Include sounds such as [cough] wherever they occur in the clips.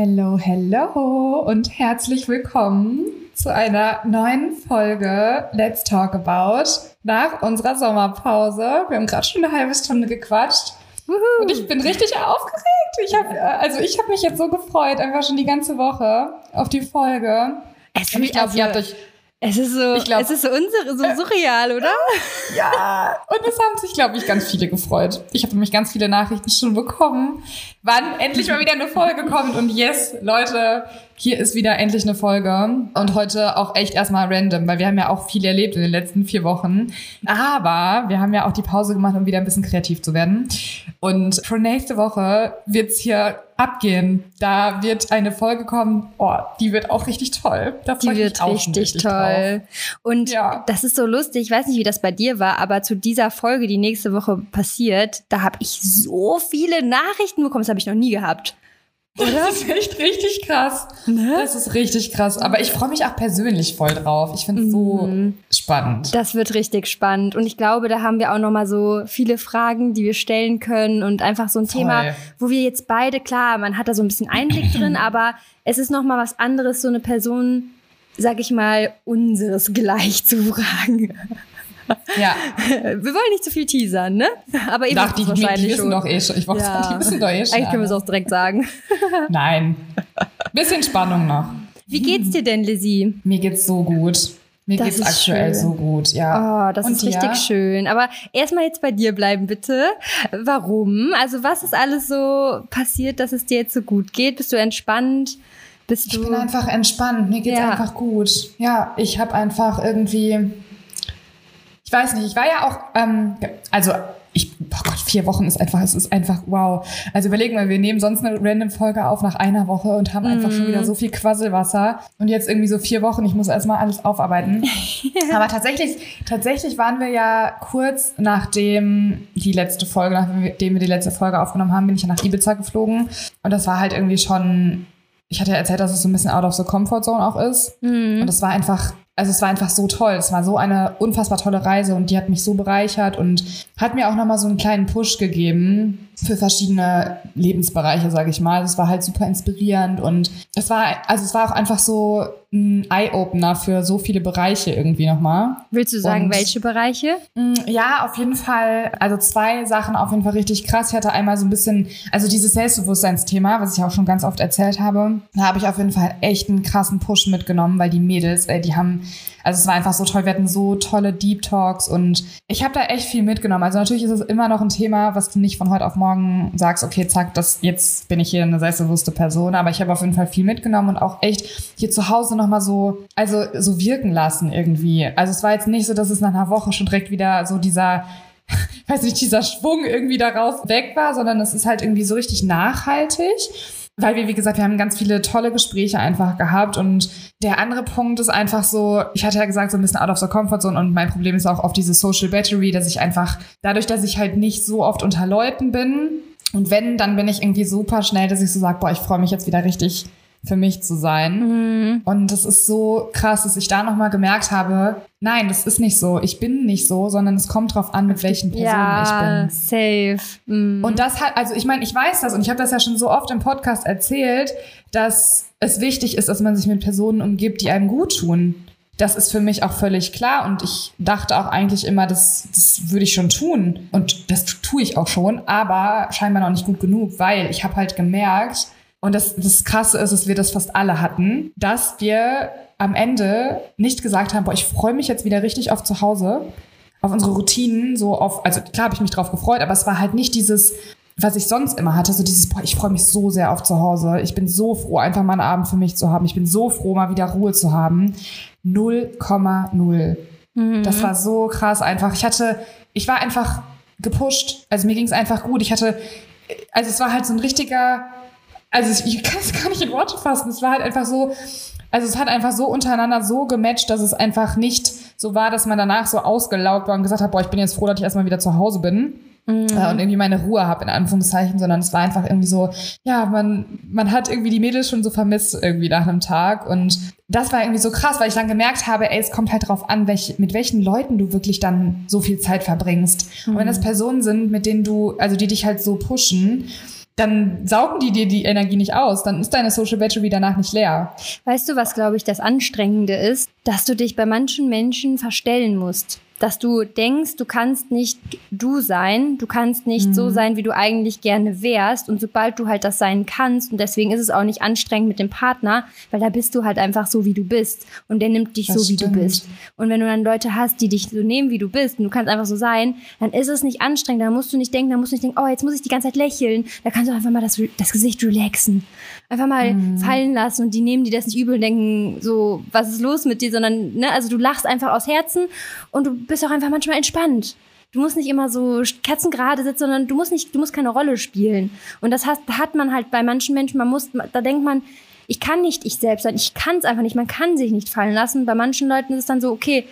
Hello, hello und herzlich willkommen zu einer neuen Folge Let's Talk About nach unserer Sommerpause. Wir haben gerade schon eine halbe Stunde gequatscht. Woohoo. Und ich bin richtig aufgeregt. Ich habe also ich habe mich jetzt so gefreut, einfach schon die ganze Woche auf die Folge. Es und ich glaube, also, ihr habt euch es ist so, ich glaub, es ist so, unsere, so surreal, oder? Ja, und es haben sich, glaube ich, ganz viele gefreut. Ich habe nämlich ganz viele Nachrichten schon bekommen, wann endlich mal wieder eine Folge kommt. Und yes, Leute, hier ist wieder endlich eine Folge. Und heute auch echt erstmal random, weil wir haben ja auch viel erlebt in den letzten vier Wochen. Aber wir haben ja auch die Pause gemacht, um wieder ein bisschen kreativ zu werden. Und für nächste Woche wird's hier abgehen. Da wird eine Folge kommen, oh, die wird auch richtig toll. Da die wird richtig, richtig toll. Drauf. Und ja. das ist so lustig, ich weiß nicht, wie das bei dir war, aber zu dieser Folge, die nächste Woche passiert, da habe ich so viele Nachrichten bekommen, das habe ich noch nie gehabt. Oder? Das ist echt richtig krass. Ne? Das ist richtig krass. Aber ich freue mich auch persönlich voll drauf. Ich finde es so mhm. spannend. Das wird richtig spannend. Und ich glaube, da haben wir auch noch mal so viele Fragen, die wir stellen können und einfach so ein voll. Thema, wo wir jetzt beide, klar, man hat da so ein bisschen Einblick [clears throat] drin, aber es ist noch mal was anderes, so eine Person, sag ich mal, unseres gleich zu fragen. Ja. [laughs] Wir wollen nicht zu viel teasern, ne? Aber eben die, wahrscheinlich die wissen schon. doch eh schon. Ich wollte ja. sagen, die wissen doch eh schon. Eigentlich können wir es auch direkt sagen. [laughs] [laughs] Nein. Bisschen Spannung noch. Wie geht's dir denn, Lizzie? Mir geht's so gut. Mir das geht's aktuell schön. so gut, ja. Oh, das Und ist richtig ja? schön. Aber erstmal jetzt bei dir bleiben, bitte. Warum? Also, was ist alles so passiert, dass es dir jetzt so gut geht? Bist du entspannt? Bist du ich bin einfach entspannt. Mir geht's ja. einfach gut. Ja, ich habe einfach irgendwie ich weiß nicht, ich war ja auch, ähm, also ich, oh Gott, vier Wochen ist einfach, es ist einfach wow. Also überlegen wir, wir nehmen sonst eine random Folge auf nach einer Woche und haben mm. einfach schon wieder mhm. so viel Quasselwasser und jetzt irgendwie so vier Wochen, ich muss erstmal alles aufarbeiten. [laughs] Aber tatsächlich, tatsächlich waren wir ja kurz nachdem die letzte Folge, nachdem wir die letzte Folge aufgenommen haben, bin ich ja nach Ibiza geflogen und das war halt irgendwie schon ich hatte ja erzählt, dass es so ein bisschen out of the comfort zone auch ist. Mm. Und es war einfach also es war einfach so toll. Es war so eine unfassbar tolle Reise und die hat mich so bereichert und hat mir auch nochmal so einen kleinen Push gegeben für verschiedene Lebensbereiche, sage ich mal. Es war halt super inspirierend und es war, also es war auch einfach so ein Eye-Opener für so viele Bereiche irgendwie nochmal. Willst du sagen, und, welche Bereiche? Mm, ja, auf jeden Fall, also zwei Sachen auf jeden Fall richtig krass. Ich hatte einmal so ein bisschen, also dieses Selbstbewusstseinsthema, was ich auch schon ganz oft erzählt habe, da habe ich auf jeden Fall echt einen krassen Push mitgenommen, weil die Mädels, ey, die haben also es war einfach so toll. Wir hatten so tolle Deep Talks und ich habe da echt viel mitgenommen. Also natürlich ist es immer noch ein Thema, was du nicht von heute auf morgen sagst, okay, zack, das, jetzt bin ich hier eine selbstbewusste Person. Aber ich habe auf jeden Fall viel mitgenommen und auch echt hier zu Hause nochmal so, also so wirken lassen irgendwie. Also es war jetzt nicht so, dass es nach einer Woche schon direkt wieder so dieser [laughs] weiß nicht, dieser Schwung irgendwie darauf weg war, sondern es ist halt irgendwie so richtig nachhaltig weil wir, wie gesagt, wir haben ganz viele tolle Gespräche einfach gehabt. Und der andere Punkt ist einfach so, ich hatte ja gesagt, so ein bisschen out of the comfort zone. Und mein Problem ist auch auf diese Social Battery, dass ich einfach, dadurch, dass ich halt nicht so oft unter Leuten bin, und wenn, dann bin ich irgendwie super schnell, dass ich so sage, boah, ich freue mich jetzt wieder richtig für mich zu sein. Mhm. Und das ist so krass, dass ich da nochmal gemerkt habe, nein, das ist nicht so. Ich bin nicht so, sondern es kommt drauf an, mit welchen Personen ja, ich bin. Safe. Mhm. Und das hat, also ich meine, ich weiß das und ich habe das ja schon so oft im Podcast erzählt, dass es wichtig ist, dass man sich mit Personen umgibt, die einem gut tun. Das ist für mich auch völlig klar und ich dachte auch eigentlich immer, das, das würde ich schon tun und das tue ich auch schon, aber scheinbar noch nicht gut genug, weil ich habe halt gemerkt, und das, das Krasse ist, dass wir das fast alle hatten, dass wir am Ende nicht gesagt haben, boah, ich freue mich jetzt wieder richtig auf zu Hause, auf unsere Routinen, so auf, also klar habe ich mich drauf gefreut, aber es war halt nicht dieses, was ich sonst immer hatte, so dieses, boah, ich freue mich so sehr auf zu Hause. Ich bin so froh, einfach mal einen Abend für mich zu haben. Ich bin so froh, mal wieder Ruhe zu haben. 0,0. Mhm. Das war so krass einfach. Ich hatte, ich war einfach gepusht. Also mir ging es einfach gut. Ich hatte, also es war halt so ein richtiger, also ich kann es gar nicht in Worte fassen. Es war halt einfach so, also es hat einfach so untereinander so gematcht, dass es einfach nicht so war, dass man danach so ausgelaugt war und gesagt hat, boah, ich bin jetzt froh, dass ich erstmal wieder zu Hause bin. Mhm. Äh, und irgendwie meine Ruhe habe, in Anführungszeichen, sondern es war einfach irgendwie so, ja, man, man hat irgendwie die Mädels schon so vermisst irgendwie nach einem Tag. Und das war irgendwie so krass, weil ich dann gemerkt habe, ey, es kommt halt drauf an, welch, mit welchen Leuten du wirklich dann so viel Zeit verbringst. Mhm. Und wenn das mhm. Personen sind, mit denen du, also die dich halt so pushen, dann saugen die dir die Energie nicht aus. Dann ist deine Social Battery danach nicht leer. Weißt du, was, glaube ich, das Anstrengende ist? Dass du dich bei manchen Menschen verstellen musst dass du denkst, du kannst nicht du sein, du kannst nicht mhm. so sein, wie du eigentlich gerne wärst. Und sobald du halt das sein kannst, und deswegen ist es auch nicht anstrengend mit dem Partner, weil da bist du halt einfach so, wie du bist. Und der nimmt dich das so, wie stimmt. du bist. Und wenn du dann Leute hast, die dich so nehmen, wie du bist, und du kannst einfach so sein, dann ist es nicht anstrengend. Da musst du nicht denken, da musst du nicht denken, oh, jetzt muss ich die ganze Zeit lächeln. Da kannst du einfach mal das, das Gesicht relaxen. Einfach mal mhm. fallen lassen und die nehmen die das nicht übel und denken so, was ist los mit dir, sondern, ne, also du lachst einfach aus Herzen und du bist auch einfach manchmal entspannt. Du musst nicht immer so kerzengerade sitzen, sondern du musst nicht, du musst keine Rolle spielen. Und das hat, hat man halt bei manchen Menschen, man muss, da denkt man, ich kann nicht ich selbst sein, ich kann es einfach nicht, man kann sich nicht fallen lassen. Bei manchen Leuten ist es dann so, okay,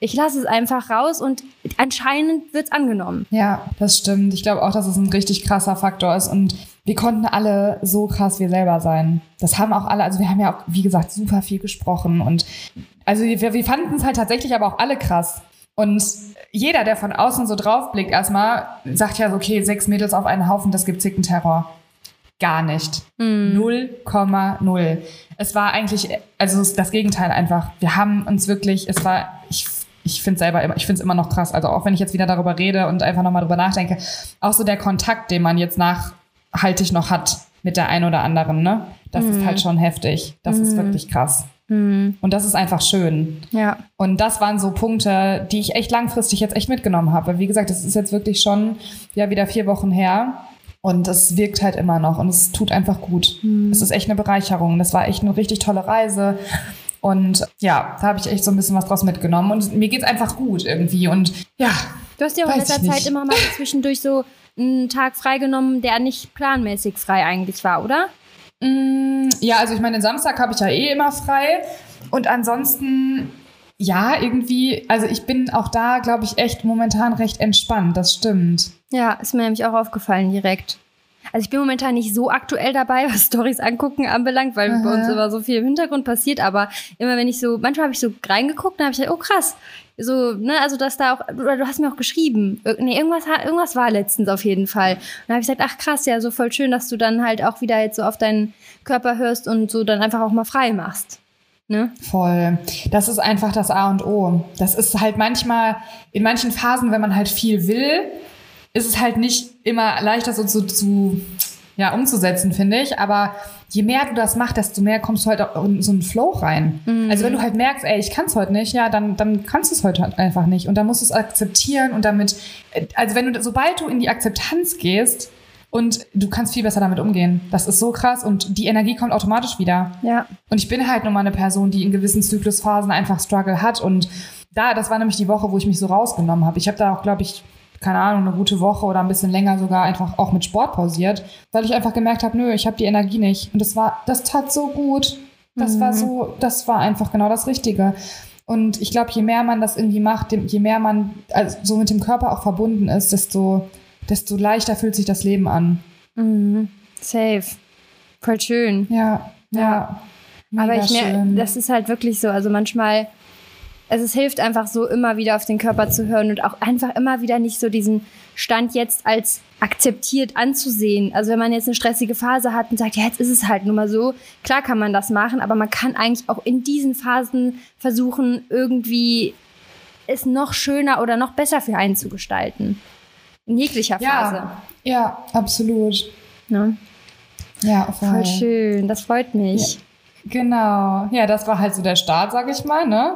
ich lasse es einfach raus und anscheinend wird es angenommen. Ja, das stimmt. Ich glaube auch, dass es ein richtig krasser Faktor ist und wir konnten alle so krass wir selber sein. Das haben auch alle, also wir haben ja auch, wie gesagt, super viel gesprochen und also wir, wir fanden es halt tatsächlich aber auch alle krass. Und jeder, der von außen so draufblickt, erstmal sagt ja, okay, sechs Mädels auf einen Haufen, das gibt Terror. Gar nicht. Mm. 0,0. Es war eigentlich, also das Gegenteil einfach. Wir haben uns wirklich, es war, ich, ich finde selber immer, ich finde es immer noch krass. Also auch wenn ich jetzt wieder darüber rede und einfach nochmal drüber nachdenke, auch so der Kontakt, den man jetzt nachhaltig noch hat mit der einen oder anderen, ne? Das mm. ist halt schon heftig. Das mm. ist wirklich krass. Mhm. Und das ist einfach schön. Ja. Und das waren so Punkte, die ich echt langfristig jetzt echt mitgenommen habe. Wie gesagt, das ist jetzt wirklich schon ja wieder vier Wochen her. Und es wirkt halt immer noch und es tut einfach gut. Mhm. Es ist echt eine Bereicherung. Das war echt eine richtig tolle Reise. Und ja, da habe ich echt so ein bisschen was draus mitgenommen. Und mir geht es einfach gut irgendwie. Und ja. Du hast ja auch in letzter Zeit immer mal [laughs] zwischendurch so einen Tag freigenommen, der nicht planmäßig frei eigentlich war, oder? Mm, ja, also ich meine, den Samstag habe ich ja eh immer frei. Und ansonsten, ja, irgendwie, also ich bin auch da, glaube ich, echt momentan recht entspannt. Das stimmt. Ja, ist mir nämlich auch aufgefallen direkt. Also ich bin momentan nicht so aktuell dabei, [laughs] was Stories angucken anbelangt, weil Aha. bei uns immer so viel im Hintergrund passiert. Aber immer wenn ich so, manchmal habe ich so reingeguckt, dann habe ich gedacht, oh krass, so, ne, also dass da auch, oder du hast mir auch geschrieben, nee, irgendwas, irgendwas war letztens auf jeden Fall. Und dann habe ich gesagt, ach krass, ja, so voll schön, dass du dann halt auch wieder jetzt so auf deinen Körper hörst und so dann einfach auch mal frei machst. Ne? Voll. Das ist einfach das A und O. Das ist halt manchmal, in manchen Phasen, wenn man halt viel will, ist es halt nicht immer leichter so zu, zu ja, umzusetzen, finde ich. Aber je mehr du das machst, desto mehr kommst du halt auch in so einen Flow rein. Mhm. Also wenn du halt merkst, ey, ich kann es heute nicht, ja, dann, dann kannst du es heute halt einfach nicht. Und dann musst du es akzeptieren und damit, also wenn du, sobald du in die Akzeptanz gehst, und du kannst viel besser damit umgehen. Das ist so krass und die Energie kommt automatisch wieder. Ja. Und ich bin halt nun mal eine Person, die in gewissen Zyklusphasen einfach Struggle hat und da, das war nämlich die Woche, wo ich mich so rausgenommen habe. Ich habe da auch, glaube ich, keine Ahnung, eine gute Woche oder ein bisschen länger sogar einfach auch mit Sport pausiert, weil ich einfach gemerkt habe, nö, ich habe die Energie nicht. Und das war, das tat so gut. Das mhm. war so, das war einfach genau das Richtige. Und ich glaube, je mehr man das irgendwie macht, je mehr man also so mit dem Körper auch verbunden ist, desto, desto leichter fühlt sich das Leben an. Mhm. Safe. Voll schön. Ja, ja. ja. Aber ich merke, das ist halt wirklich so. Also manchmal also es hilft einfach so immer wieder auf den Körper zu hören und auch einfach immer wieder nicht so diesen Stand jetzt als akzeptiert anzusehen. Also wenn man jetzt eine stressige Phase hat und sagt, ja, jetzt ist es halt nun mal so, klar kann man das machen, aber man kann eigentlich auch in diesen Phasen versuchen, irgendwie es noch schöner oder noch besser für einen zu gestalten. In jeglicher Phase. Ja, ja absolut. Ne? Ja, voll. voll schön, das freut mich. Ja. Genau. Ja, das war halt so der Start, sag ich mal, ne?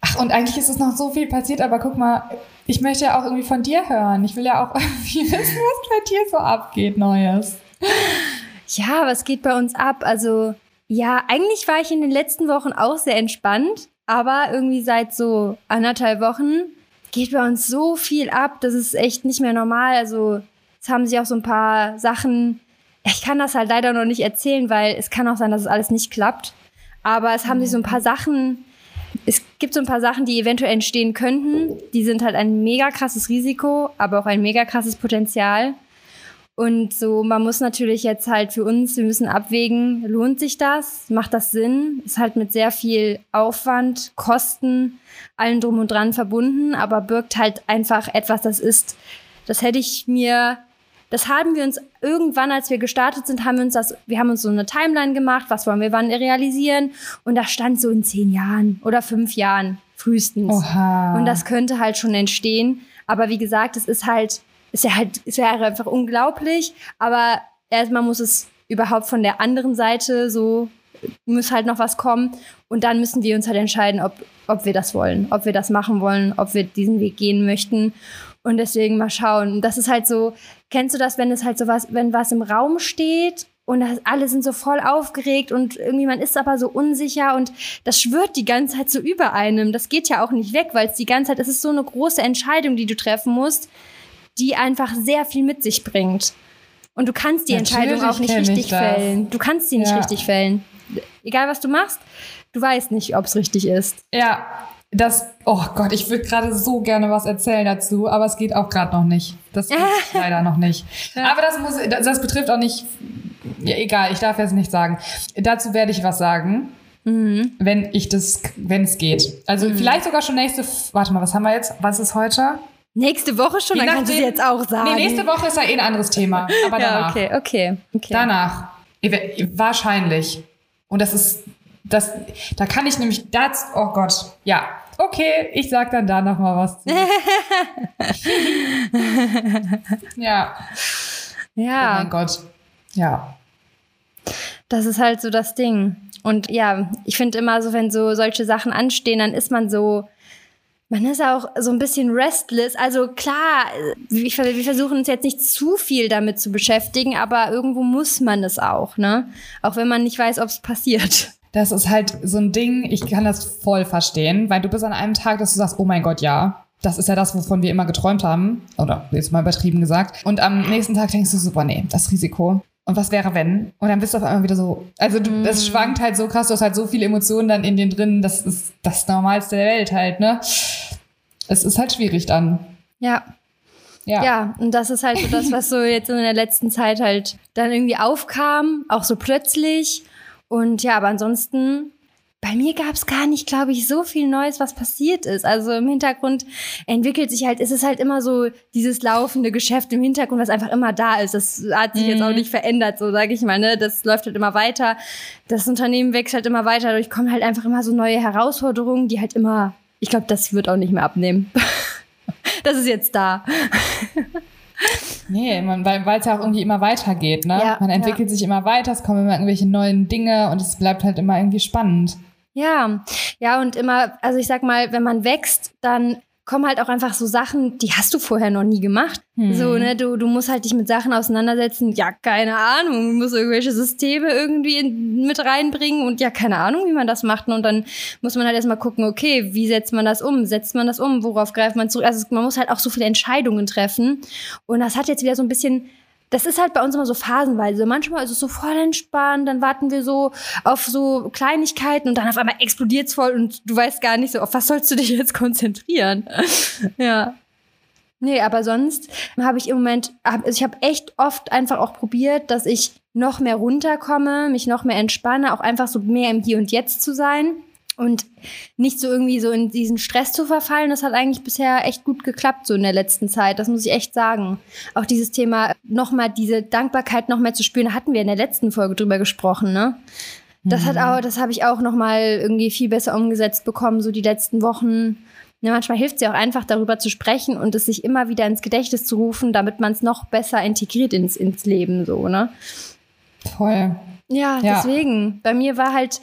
Ach, und eigentlich ist es noch so viel passiert, aber guck mal, ich möchte ja auch irgendwie von dir hören. Ich will ja auch [laughs] irgendwie wissen, was bei dir so abgeht, Neues. Ja, was geht bei uns ab? Also, ja, eigentlich war ich in den letzten Wochen auch sehr entspannt, aber irgendwie seit so anderthalb Wochen geht bei uns so viel ab, das ist echt nicht mehr normal. Also, es haben sich auch so ein paar Sachen, ich kann das halt leider noch nicht erzählen, weil es kann auch sein, dass es alles nicht klappt. Aber es haben sich so ein paar Sachen es gibt so ein paar Sachen, die eventuell entstehen könnten. Die sind halt ein mega krasses Risiko, aber auch ein mega krasses Potenzial. Und so, man muss natürlich jetzt halt für uns, wir müssen abwägen, lohnt sich das? Macht das Sinn? Ist halt mit sehr viel Aufwand, Kosten, allem drum und dran verbunden, aber birgt halt einfach etwas, das ist, das hätte ich mir das haben wir uns irgendwann, als wir gestartet sind, haben wir uns das, wir haben uns so eine Timeline gemacht, was wollen wir wann realisieren und da stand so in zehn Jahren oder fünf Jahren frühestens. Oha. Und das könnte halt schon entstehen. Aber wie gesagt, es ist halt, ist ja halt, ist ja einfach unglaublich. Aber erstmal muss es überhaupt von der anderen Seite so, muss halt noch was kommen. Und dann müssen wir uns halt entscheiden, ob, ob wir das wollen, ob wir das machen wollen, ob wir diesen Weg gehen möchten. Und deswegen mal schauen. Das ist halt so, kennst du das, wenn es halt so was, wenn was im Raum steht und das, alle sind so voll aufgeregt und irgendwie man ist aber so unsicher und das schwört die ganze Zeit so über einem. Das geht ja auch nicht weg, weil es die ganze Zeit, es ist so eine große Entscheidung, die du treffen musst, die einfach sehr viel mit sich bringt. Und du kannst die Natürlich Entscheidung auch nicht richtig fällen. Du kannst sie nicht Ja. richtig fällen. Egal was du machst, du weißt nicht, ob es richtig ist. Ja, das, oh Gott, ich würde gerade so gerne was erzählen dazu, aber es geht auch gerade noch nicht. Das geht [laughs] leider noch nicht. Aber das muss, das, das betrifft auch nicht, ja, egal, ich darf jetzt nicht sagen. Dazu werde ich was sagen, Mhm. wenn ich das, wenn es geht. Also vielleicht sogar schon nächste, warte mal, was haben wir jetzt? Was ist heute? Nächste Woche schon, Je dann kannst du jetzt auch sagen. Nee, nächste Woche ist ja eh ein anderes Thema, aber Ja, danach. okay, okay, okay. Danach. Wahrscheinlich. Und das ist, das, da kann ich nämlich, das, oh Gott, ja. Okay, ich sag dann da noch mal was zu. [laughs] ja. Oh Ja, mein Gott. Ja. das ist halt so das Ding. Und ja, ich finde immer so, wenn so solche Sachen anstehen, dann ist man so, man ist auch so ein bisschen restless. Also klar, wir, wir versuchen uns jetzt nicht zu viel damit zu beschäftigen, aber irgendwo muss man es auch, ne? Auch wenn man nicht weiß, ob es passiert. Das ist halt so ein Ding, ich kann das voll verstehen, weil du bist an einem Tag, dass du sagst, oh mein Gott, ja. Das ist ja das, wovon wir immer geträumt haben. Oder jetzt mal übertrieben gesagt. Und am nächsten Tag denkst du so, boah, nee, das Risiko. Und was wäre, wenn? Und dann bist du auf einmal wieder so, also du, das schwankt halt so krass, du hast halt so viele Emotionen dann in den drin, das ist das Normalste der Welt halt, ne? Es ist halt schwierig dann. Ja, Ja. Ja, und das ist halt so das, was so jetzt in der letzten Zeit halt dann irgendwie aufkam, auch so plötzlich. Und ja, aber ansonsten, bei mir gab es gar nicht, glaube ich, so viel Neues, was passiert ist. Also im Hintergrund entwickelt sich halt, ist es halt immer so dieses laufende Geschäft im Hintergrund, was einfach immer da ist. Das hat sich jetzt auch nicht verändert, so sage ich mal. Ne? Das läuft halt immer weiter. Das Unternehmen wächst halt immer weiter. Dadurch kommen halt einfach immer so neue Herausforderungen, die halt immer, ich glaube, das wird auch nicht mehr abnehmen. [laughs] das ist jetzt da. [laughs] Nee, man, weil es ja auch irgendwie immer weitergeht, ne? Ja, man entwickelt sich immer weiter, es kommen immer irgendwelche neuen Dinge und es bleibt halt immer irgendwie spannend. Ja, ja, und immer, also ich sag mal, wenn man wächst, dann kommen halt auch einfach so Sachen, die hast du vorher noch nie gemacht. So, ne, du, du musst halt dich mit Sachen auseinandersetzen, ja, keine Ahnung, du musst irgendwelche Systeme irgendwie in, mit reinbringen und ja, keine Ahnung, wie man das macht. Und dann muss man halt erstmal gucken, okay, wie setzt man das um? Setzt man das um? Worauf greift man zurück? Also man muss halt auch so viele Entscheidungen treffen. Und das hat jetzt wieder so ein bisschen das ist halt bei uns immer so phasenweise. Manchmal ist es so voll entspannt, dann warten wir so auf so Kleinigkeiten und dann auf einmal explodiert's voll und du weißt gar nicht so, auf was sollst du dich [laughs] jetzt konzentrieren? [laughs] ja. Nee, aber sonst habe ich im Moment, hab, also ich habe echt oft einfach auch probiert, dass ich noch mehr runterkomme, mich noch mehr entspanne, auch einfach so mehr im Hier und Jetzt zu sein und nicht so irgendwie so in diesen Stress zu verfallen. Das hat eigentlich bisher echt gut geklappt so in der letzten Zeit. Das muss ich echt sagen. Auch dieses Thema nochmal diese Dankbarkeit noch mehr zu spüren, da hatten wir in der letzten Folge drüber gesprochen, ne? Das hat auch, das habe ich auch nochmal irgendwie viel besser umgesetzt bekommen, so die letzten Wochen. Ja, manchmal hilft es ja auch einfach, darüber zu sprechen und es sich immer wieder ins Gedächtnis zu rufen, damit man es noch besser integriert ins, ins Leben, so, ne? Voll. Ja, Ja. deswegen. Bei mir war halt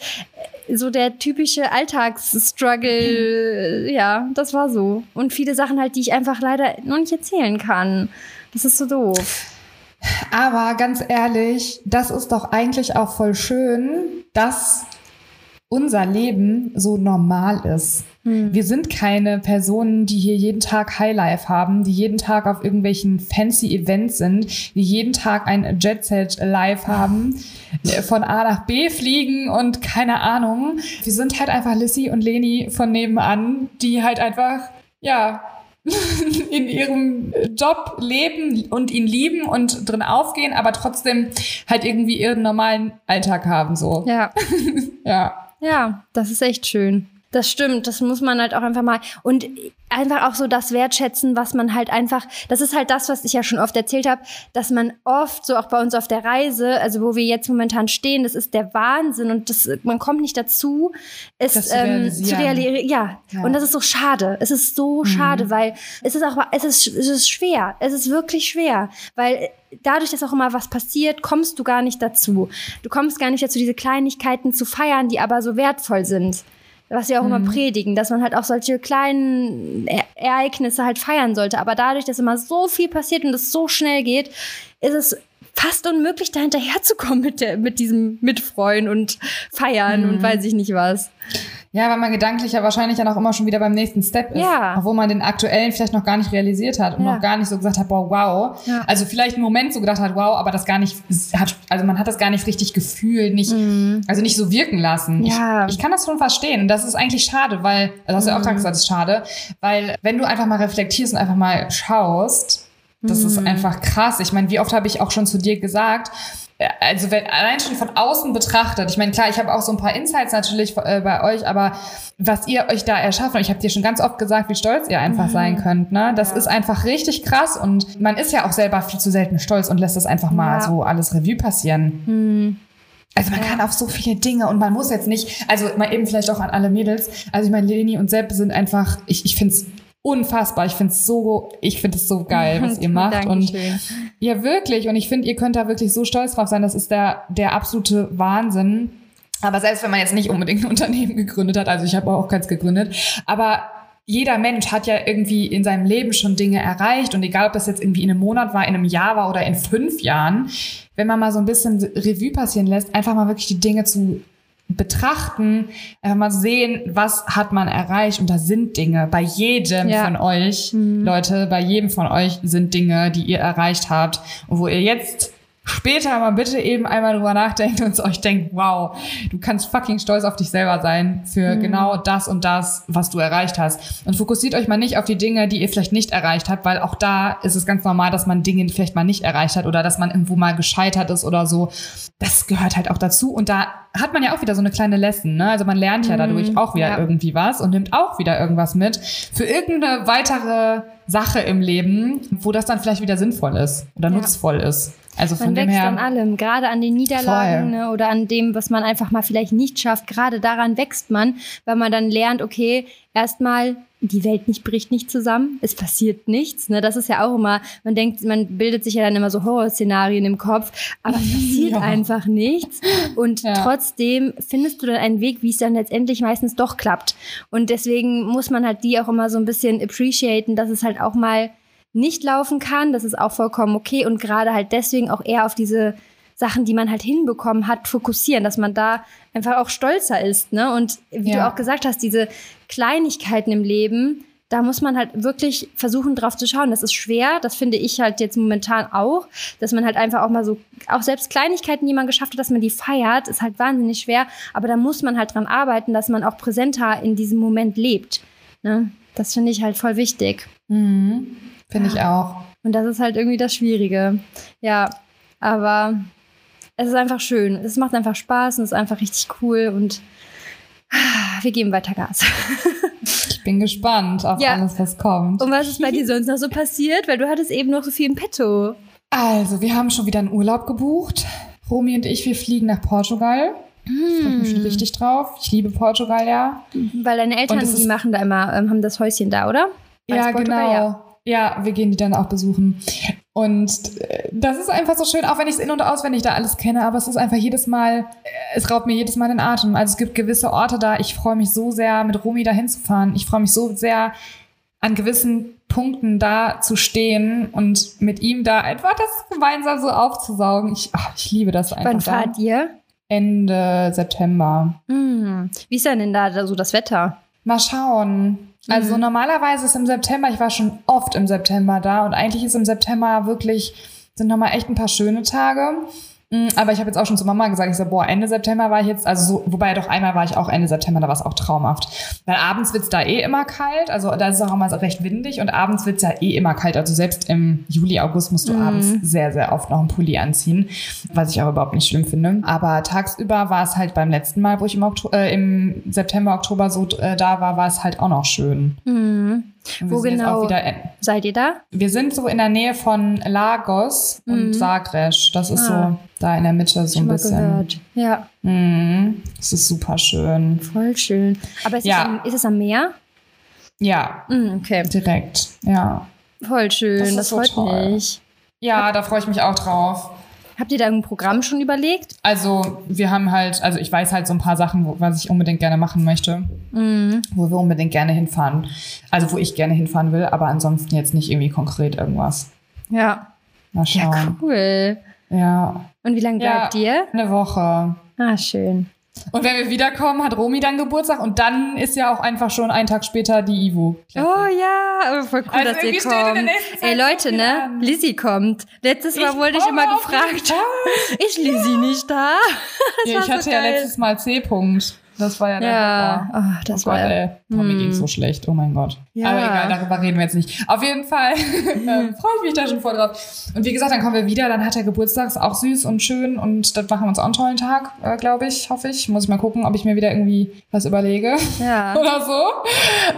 so der typische Alltagsstruggle. Ja, das war so. Und viele Sachen halt, die ich einfach leider noch nicht erzählen kann. Das ist so doof. Aber ganz ehrlich, das ist doch eigentlich auch voll schön, dass unser Leben so normal ist. Wir sind keine Personen, die hier jeden Tag Highlife haben, die jeden Tag auf irgendwelchen fancy Events sind, die jeden Tag ein Jet Set live haben, [laughs] äh, von A nach B fliegen und keine Ahnung. Wir sind halt einfach Lissy und Leni von nebenan, die halt einfach, ja, [laughs] in ihrem Job leben und ihn lieben und drin aufgehen, aber trotzdem halt irgendwie ihren normalen Alltag haben, so. Ja. [laughs] Ja. Ja, das ist echt schön. Das stimmt, das muss man halt auch einfach mal und einfach auch so das wertschätzen, was man halt einfach, das ist halt das, was ich ja schon oft erzählt habe, dass man oft so auch bei uns auf der Reise, also wo wir jetzt momentan stehen, das ist der Wahnsinn und das, man kommt nicht dazu, es das ähm, zu realisieren. Ja. ja. und das ist so schade. Es ist so mhm. schade, weil es ist auch, es ist, es ist schwer, es ist wirklich schwer, weil dadurch, dass auch immer was passiert, kommst du gar nicht dazu. Du kommst gar nicht dazu, diese Kleinigkeiten zu feiern, die aber so wertvoll sind was wir auch mhm. immer predigen, dass man halt auch solche kleinen e Ereignisse halt feiern sollte. Aber dadurch, dass immer so viel passiert und es so schnell geht, ist es fast unmöglich, da hinterherzukommen mit, der, mit diesem Mitfreuen und Feiern mhm. und weiß ich nicht was. Ja, weil man gedanklich ja wahrscheinlich dann auch immer schon wieder beim nächsten Step ist. Ja. Obwohl man den aktuellen vielleicht noch gar nicht realisiert hat und ja. noch gar nicht so gesagt hat, boah, wow. Ja. Also vielleicht einen Moment so gedacht hat, wow, aber das gar nicht hat, also man hat das gar nicht richtig gefühlt, nicht, mhm. also nicht so wirken lassen. Ja. Ich, ich kann das schon verstehen. Und das ist eigentlich schade, weil, also hast du ja auch gerade mhm. gesagt, das ist schade, weil wenn du einfach mal reflektierst und einfach mal schaust, das mhm. ist einfach krass. Ich meine, wie oft habe ich auch schon zu dir gesagt, also wenn allein schon von außen betrachtet, ich meine, klar, ich habe auch so ein paar Insights natürlich äh, bei euch, aber was ihr euch da erschaffen, ich habe dir schon ganz oft gesagt, wie stolz ihr einfach mhm. sein könnt, ne? Das ja. ist einfach richtig krass und man ist ja auch selber viel zu selten stolz und lässt das einfach mal ja. so alles Revue passieren. Mhm. Also man ja. kann auf so viele Dinge und man muss jetzt nicht, also mal eben vielleicht auch an alle Mädels, also ich meine, Leni und Sepp sind einfach, ich, ich finde es unfassbar. Ich finde es so, ich finde es so geil, was [laughs] ihr macht. und ja, wirklich. Und ich finde, ihr könnt da wirklich so stolz drauf sein. Das ist der, der absolute Wahnsinn. Aber selbst wenn man jetzt nicht unbedingt ein [laughs] Unternehmen gegründet hat, also ich habe auch keins gegründet, aber jeder Mensch hat ja irgendwie in seinem Leben schon Dinge erreicht und egal, ob das jetzt irgendwie in einem Monat war, in einem Jahr war oder in fünf Jahren, wenn man mal so ein bisschen Revue passieren lässt, einfach mal wirklich die Dinge zu betrachten, einfach mal sehen, was hat man erreicht. Und da sind Dinge bei jedem ja. von euch, mhm. Leute, bei jedem von euch sind Dinge, die ihr erreicht habt und wo ihr jetzt später mal bitte eben einmal drüber nachdenkt und euch denkt, wow, du kannst fucking stolz auf dich selber sein für mhm. genau das und das, was du erreicht hast. Und fokussiert euch mal nicht auf die Dinge, die ihr vielleicht nicht erreicht habt, weil auch da ist es ganz normal, dass man Dinge vielleicht mal nicht erreicht hat oder dass man irgendwo mal gescheitert ist oder so. Das gehört halt auch dazu. Und da hat man ja auch wieder so eine kleine Lesson, ne? Also man lernt ja mhm. dadurch auch wieder ja. irgendwie was und nimmt auch wieder irgendwas mit für irgendeine weitere Sache im Leben, wo das dann vielleicht wieder sinnvoll ist oder ja. nutzvoll ist. Also von man wächst her, an allem, gerade an den Niederlagen ne, oder an dem, was man einfach mal vielleicht nicht schafft. Gerade daran wächst man, weil man dann lernt, okay, erstmal die Welt nicht bricht nicht zusammen, es passiert nichts. Ne? Das ist ja auch immer, man denkt, man bildet sich ja dann immer so Horrorszenarien im Kopf, aber es [laughs] passiert ja. einfach nichts. Und ja. trotzdem findest du dann einen Weg, wie es dann letztendlich meistens doch klappt. Und deswegen muss man halt die auch immer so ein bisschen appreciaten, dass es halt auch mal nicht laufen kann. Das ist auch vollkommen okay und gerade halt deswegen auch eher auf diese Sachen, die man halt hinbekommen hat, fokussieren, dass man da einfach auch stolzer ist. Ne? Und wie ja. du auch gesagt hast, diese Kleinigkeiten im Leben, da muss man halt wirklich versuchen, drauf zu schauen. Das ist schwer, das finde ich halt jetzt momentan auch, dass man halt einfach auch mal so, auch selbst Kleinigkeiten, die man geschafft hat, dass man die feiert, ist halt wahnsinnig schwer. Aber da muss man halt dran arbeiten, dass man auch präsenter in diesem Moment lebt. Ne? Das finde ich halt voll wichtig. Mhm. Finde ich auch. Und das ist halt irgendwie das Schwierige. Ja, aber es ist einfach schön. Es macht einfach Spaß und es ist einfach richtig cool und [sighs] wir geben weiter Gas. [laughs] ich bin gespannt auf ja. alles, was kommt. Und was ist bei dir sonst noch so passiert? Weil du hattest eben noch so viel im Petto. Also, wir haben schon wieder einen Urlaub gebucht. Romy und ich, wir fliegen nach Portugal. Ich freue mich schon hm. richtig drauf. Ich liebe Portugal, ja. Weil deine Eltern, die machen da immer, ähm, haben das Häuschen da, oder? ja, genau. Ja. Ja, wir gehen die dann auch besuchen. Und äh, das ist einfach so schön, auch wenn ich es in- und auswendig da alles kenne, aber es ist einfach jedes Mal, es raubt mir jedes Mal den Atem. Also es gibt gewisse Orte da, ich freue mich so sehr, mit Romy da hinzufahren. Ich freue mich so sehr, an gewissen Punkten da zu stehen und mit ihm da einfach das gemeinsam so aufzusaugen. Ich, ach, ich liebe das einfach. Wann fahrt ihr? Ende September. Hm. Wie ist denn da so das Wetter? Mal schauen. Also mhm. normalerweise ist im September, ich war schon oft im September da und eigentlich ist im September wirklich, sind nochmal echt ein paar schöne Tage. Mm, aber ich habe jetzt auch schon zu Mama gesagt, ich so, boah, Ende September war ich jetzt, also so, wobei doch einmal war ich auch Ende September, da war es auch traumhaft. Weil abends wird's da eh immer kalt, also da ist es auch immer recht windig und abends wird's ja eh immer kalt. Also selbst im Juli, August musst du mhm. abends sehr, sehr oft noch einen Pulli anziehen, was ich auch überhaupt nicht schlimm finde. Aber tagsüber war es halt beim letzten Mal, wo ich im, Oktober, äh, im September, Oktober so äh, da war, war es halt auch noch schön. Mhm. Wo genau seid ihr da? Wir sind so in der Nähe von Lagos mhm. und Zagreb. Das ist ah. so da in der Mitte so ein bisschen. Gehört. Ja. Mhm. Es ist super schön. Voll schön. Aber ist, ja. es, am, ist es am Meer? Ja. Mhm, okay. Direkt. Ja. Voll schön. Das, das freut so mich. Ja, da freue ich mich auch drauf. Habt ihr da ein Programm schon überlegt? Also, wir haben halt, also ich weiß halt so ein paar Sachen, wo, was ich unbedingt gerne machen möchte, mhm. wo wir unbedingt gerne hinfahren. Also, wo ich gerne hinfahren will, aber ansonsten jetzt nicht irgendwie konkret irgendwas. Ja. Mal schauen. Ja, cool. Ja. Und wie lange bleibt ja, ihr? Eine Woche. Ah, schön. Und wenn wir wiederkommen, hat Romy dann Geburtstag und dann ist ja auch einfach schon einen Tag später die Ivo. Oh ja, voll cool, also dass ihr kommt. Ey Leute, ne? An. Lizzie kommt. Letztes Mal ich wurde ich immer gefragt, [laughs] ist Lizzie nicht da? [laughs] ja, ich hatte so ja letztes Mal C-Punkt. Das war ja, der ja. Oh, das oh war Gott, ey. Tommy mm. ging so schlecht. Oh mein Gott. Ja. Aber egal, darüber reden wir jetzt nicht. Auf jeden Fall [laughs] ähm, [laughs] freue ich mich da schon voll drauf. Und wie gesagt, dann kommen wir wieder. Dann hat er Geburtstag. Ist auch süß und schön. Und dann machen wir uns auch einen tollen Tag, äh, glaube ich, hoffe ich. Muss ich mal gucken, ob ich mir wieder irgendwie was überlege. [laughs] Ja. Oder so.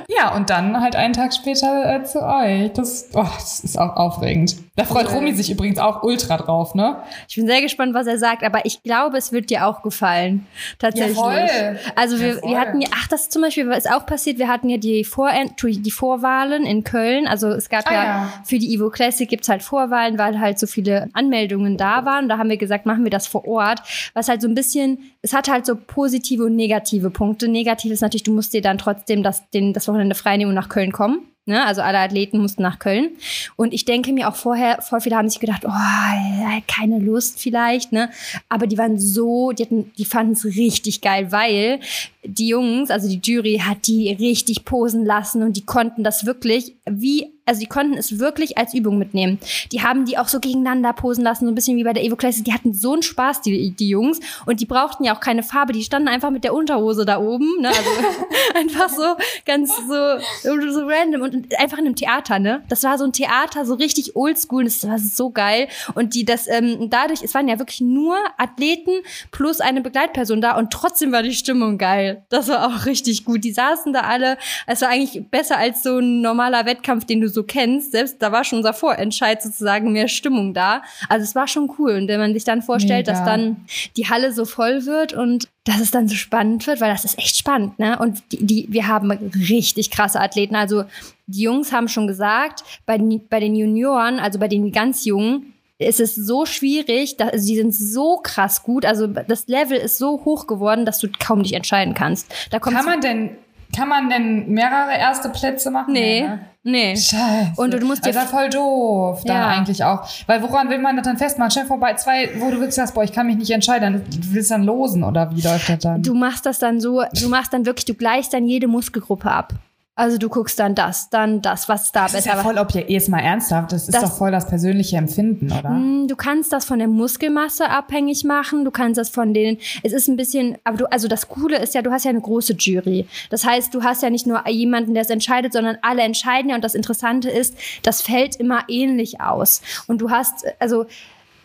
Ja, und dann halt einen Tag später äh, zu euch. Das, oh, das ist auch aufregend. Da freut. Romy sich übrigens auch ultra drauf, ne? Ich bin sehr gespannt, was er sagt. Aber ich glaube, es wird dir auch gefallen. Tatsächlich. Ja, voll. Also wir, ja, wir hatten ja, ach, das zum Beispiel ist auch passiert, wir hatten ja die, Vor die Vorwahlen in Köln. Also es gab ah, ja, ja, für die Evo Classic gibt's halt Vorwahlen, weil halt so viele Anmeldungen da waren. Da haben wir gesagt, machen wir das vor Ort. Was halt so ein bisschen, es hat halt so positive und negative Punkte. Negativ ist natürlich, du musst dir dann trotzdem das, den, das Wochenende frei nehmen und nach Köln kommen. Ne? Also alle Athleten mussten nach Köln. Und ich denke mir auch vorher, voll viele haben sich gedacht, oh, keine Lust vielleicht, ne? Aber die waren so, die, hatten, die fanden es richtig geil, weil die Jungs, also die Jury, hat die richtig posen lassen und die konnten das wirklich wie also die konnten es wirklich als Übung mitnehmen. Die haben die auch so gegeneinander posen lassen, so ein bisschen wie bei der Evo Classic. Die hatten so einen Spaß, die, die Jungs. Und die brauchten ja auch keine Farbe. Die standen einfach mit der Unterhose da oben. Ne? Also [laughs] einfach so ganz so, so random und einfach in einem Theater. Ne? Das war so ein Theater, so richtig oldschool. Das war so geil. Und die das ähm, dadurch, es waren ja wirklich nur Athleten plus eine Begleitperson da und trotzdem war die Stimmung geil. Das war auch richtig gut. Die saßen da alle. Es war eigentlich besser als so ein normaler Wettkampf, den du so kennst. Selbst da war schon unser Vorentscheid sozusagen mehr Stimmung da. Also es war schon cool. Und wenn man sich dann vorstellt, Mega. dass dann die Halle so voll wird und dass es dann so spannend wird, weil das ist echt spannend, ne? Und die, die, wir haben richtig krasse Athleten. Also die Jungs haben schon gesagt, bei, bei den Junioren, also bei den ganz Jungen, ist es so schwierig, da, also die sind so krass gut, also das Level ist so hoch geworden, dass du kaum dich entscheiden kannst. Da Kann man denn kann man denn mehrere erste Plätze machen? Nee. Ne? Nee. Scheiße. Und du musst dir. Das ist voll doof, dann ja. eigentlich auch. Weil woran will man das dann festmachen? Stell vorbei, zwei, wo du wirklich sagst, boah, ich kann mich nicht entscheiden. Du willst dann losen oder wie läuft das dann? Du machst das dann so, du machst dann wirklich, du gleichst dann jede Muskelgruppe ab. Also du guckst dann das, dann das, was ist da das besser. Das ist ja voll objektiv, jetzt mal ernsthaft, das ist das, doch voll das persönliche Empfinden, oder? Hm, du kannst das von der Muskelmasse abhängig machen, du kannst das von den, es ist ein bisschen, aber du, also das Coole ist ja, du hast ja eine große Jury. Das heißt, du hast ja nicht nur jemanden, der es entscheidet, sondern alle entscheiden ja und das Interessante ist, das fällt immer ähnlich aus. Und du hast, also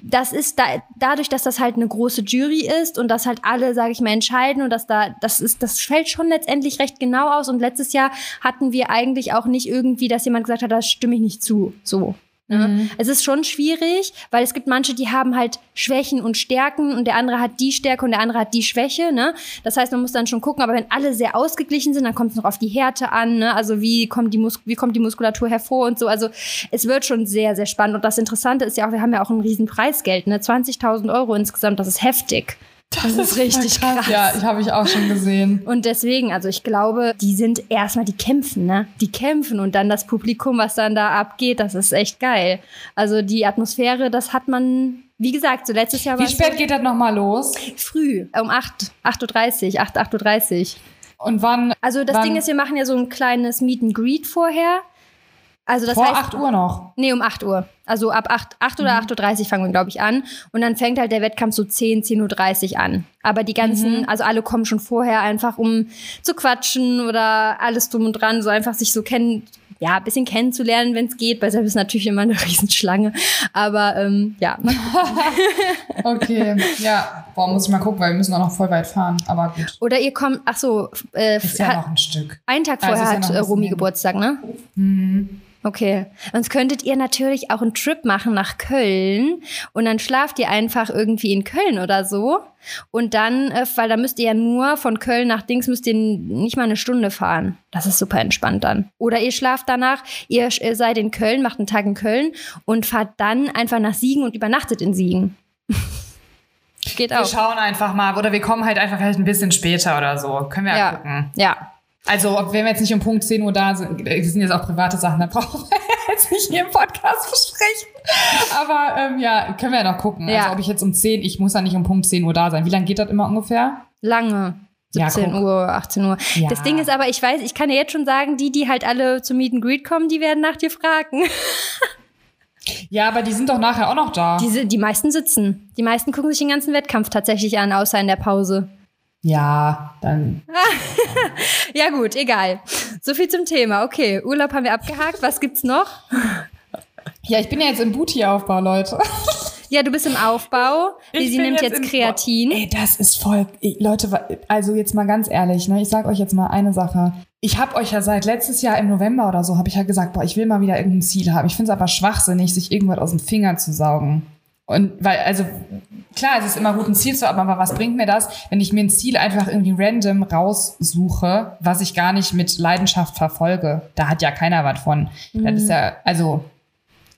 das ist da, dadurch, dass das halt eine große Jury ist und dass halt alle, sage ich mal, entscheiden und dass da, das ist, das fällt schon letztendlich recht genau aus. Und letztes Jahr hatten wir eigentlich auch nicht irgendwie, dass jemand gesagt hat, da stimme ich nicht zu. So. Ne? Mhm. Es ist schon schwierig, weil es gibt manche, die haben halt Schwächen und Stärken und der andere hat die Stärke und der andere hat die Schwäche. Ne? Das heißt, man muss dann schon gucken, aber wenn alle sehr ausgeglichen sind, dann kommt es noch auf die Härte an. Ne? Also wie kommt, die Mus wie kommt die Muskulatur hervor und so. Also es wird schon sehr, sehr spannend. Und das Interessante ist ja auch, wir haben ja auch ein riesen Preisgeld, ne? 20.000 Euro insgesamt, das ist heftig. Das, das ist richtig krass. krass. Ja, ich habe ich auch schon gesehen. Und deswegen, also ich glaube, die sind erstmal, die kämpfen, ne? Die kämpfen und dann das Publikum, was dann da abgeht, das ist echt geil. Also die Atmosphäre, das hat man, wie gesagt, so letztes Jahr war Wie spät so geht das nochmal los? Früh, um 8, 8.30 Uhr, 8, 8.30 Uhr. Und wann? Also das wann? Ding ist, wir machen ja so ein kleines Meet and Greet vorher. Also das Vor heißt, 8 Uhr noch. Nee, um 8 Uhr. Also ab 8, 8 oder Mhm. 8.30 Uhr fangen wir, glaube ich, an. Und dann fängt halt der Wettkampf so 10, 10.30 Uhr an. Aber die ganzen, Mhm. also alle kommen schon vorher einfach, um zu quatschen oder alles drum und dran, so einfach sich so kennen, ja, ein bisschen kennenzulernen, wenn es geht. Bei selbst ist natürlich immer eine [laughs] Riesenschlange. Aber ähm, ja, [laughs] Okay, ja. Boah, muss ich mal gucken, weil wir müssen auch noch voll weit fahren. Aber gut. Oder ihr kommt, ach so, äh, Ist ja noch ein Stück. einen Tag Also vorher ist ja hat äh, hin. Geburtstag, ne? Mhm. Okay. Sonst könntet ihr natürlich auch einen Trip machen nach Köln und dann schlaft ihr einfach irgendwie in Köln oder so. Und dann, äh, weil da müsst ihr ja nur von Köln nach Dings, müsst ihr nicht mal eine Stunde fahren. Das ist super entspannt dann. Oder ihr schlaft danach, ihr seid in Köln, macht einen Tag in Köln und fahrt dann einfach nach Siegen und übernachtet in Siegen. [laughs] Geht Wir auch. schauen einfach mal. Oder wir kommen halt einfach vielleicht ein bisschen später oder so. Können wir ja, Ja. gucken. Ja. Also, ob- wenn wir jetzt nicht um Punkt 10 Uhr da sind, das sind jetzt auch private Sachen, da brauchen wir [laughs] jetzt nicht hier im Podcast besprechen. Aber ähm, ja, können wir ja noch gucken. Ja. Also, ob ich jetzt um 10, ich muss ja nicht um Punkt 10 Uhr da sein. Wie lange geht das immer ungefähr? Lange. Ja, 17 guck. Uhr, 18 Uhr. Ja. Das Ding ist aber, ich weiß, ich kann dir jetzt schon sagen, die, die halt alle zum Meet and Greet kommen, die werden nach dir fragen. Ja, aber die sind doch nachher auch noch da. Die, die meisten sitzen. Die meisten gucken sich den ganzen Wettkampf tatsächlich an, außer in der Pause. Ja, dann. [laughs] Ja gut, egal. So viel zum Thema. Okay, Urlaub haben wir abgehakt. Was gibt's noch? Ja, ich bin ja jetzt im Booty-Aufbau, Leute. [laughs] Ja, du bist im Aufbau. Ich Sie nimmt jetzt jetzt Kreatin. Ey, das ist voll. Ey, Leute, also jetzt mal ganz ehrlich, ne? Ich sag euch jetzt mal eine Sache. Ich habe euch ja seit letztes Jahr im November oder so, habe ich ja gesagt, boah, ich will mal wieder irgendein Ziel haben. Ich finde es aber schwachsinnig, sich irgendwas aus dem Finger zu saugen. Und weil, also klar, es ist immer gut, ein Ziel zu haben, aber was bringt mir das, wenn ich mir ein Ziel einfach irgendwie random raussuche, was ich gar nicht mit Leidenschaft verfolge? Da hat ja keiner was von. Das ist ja, also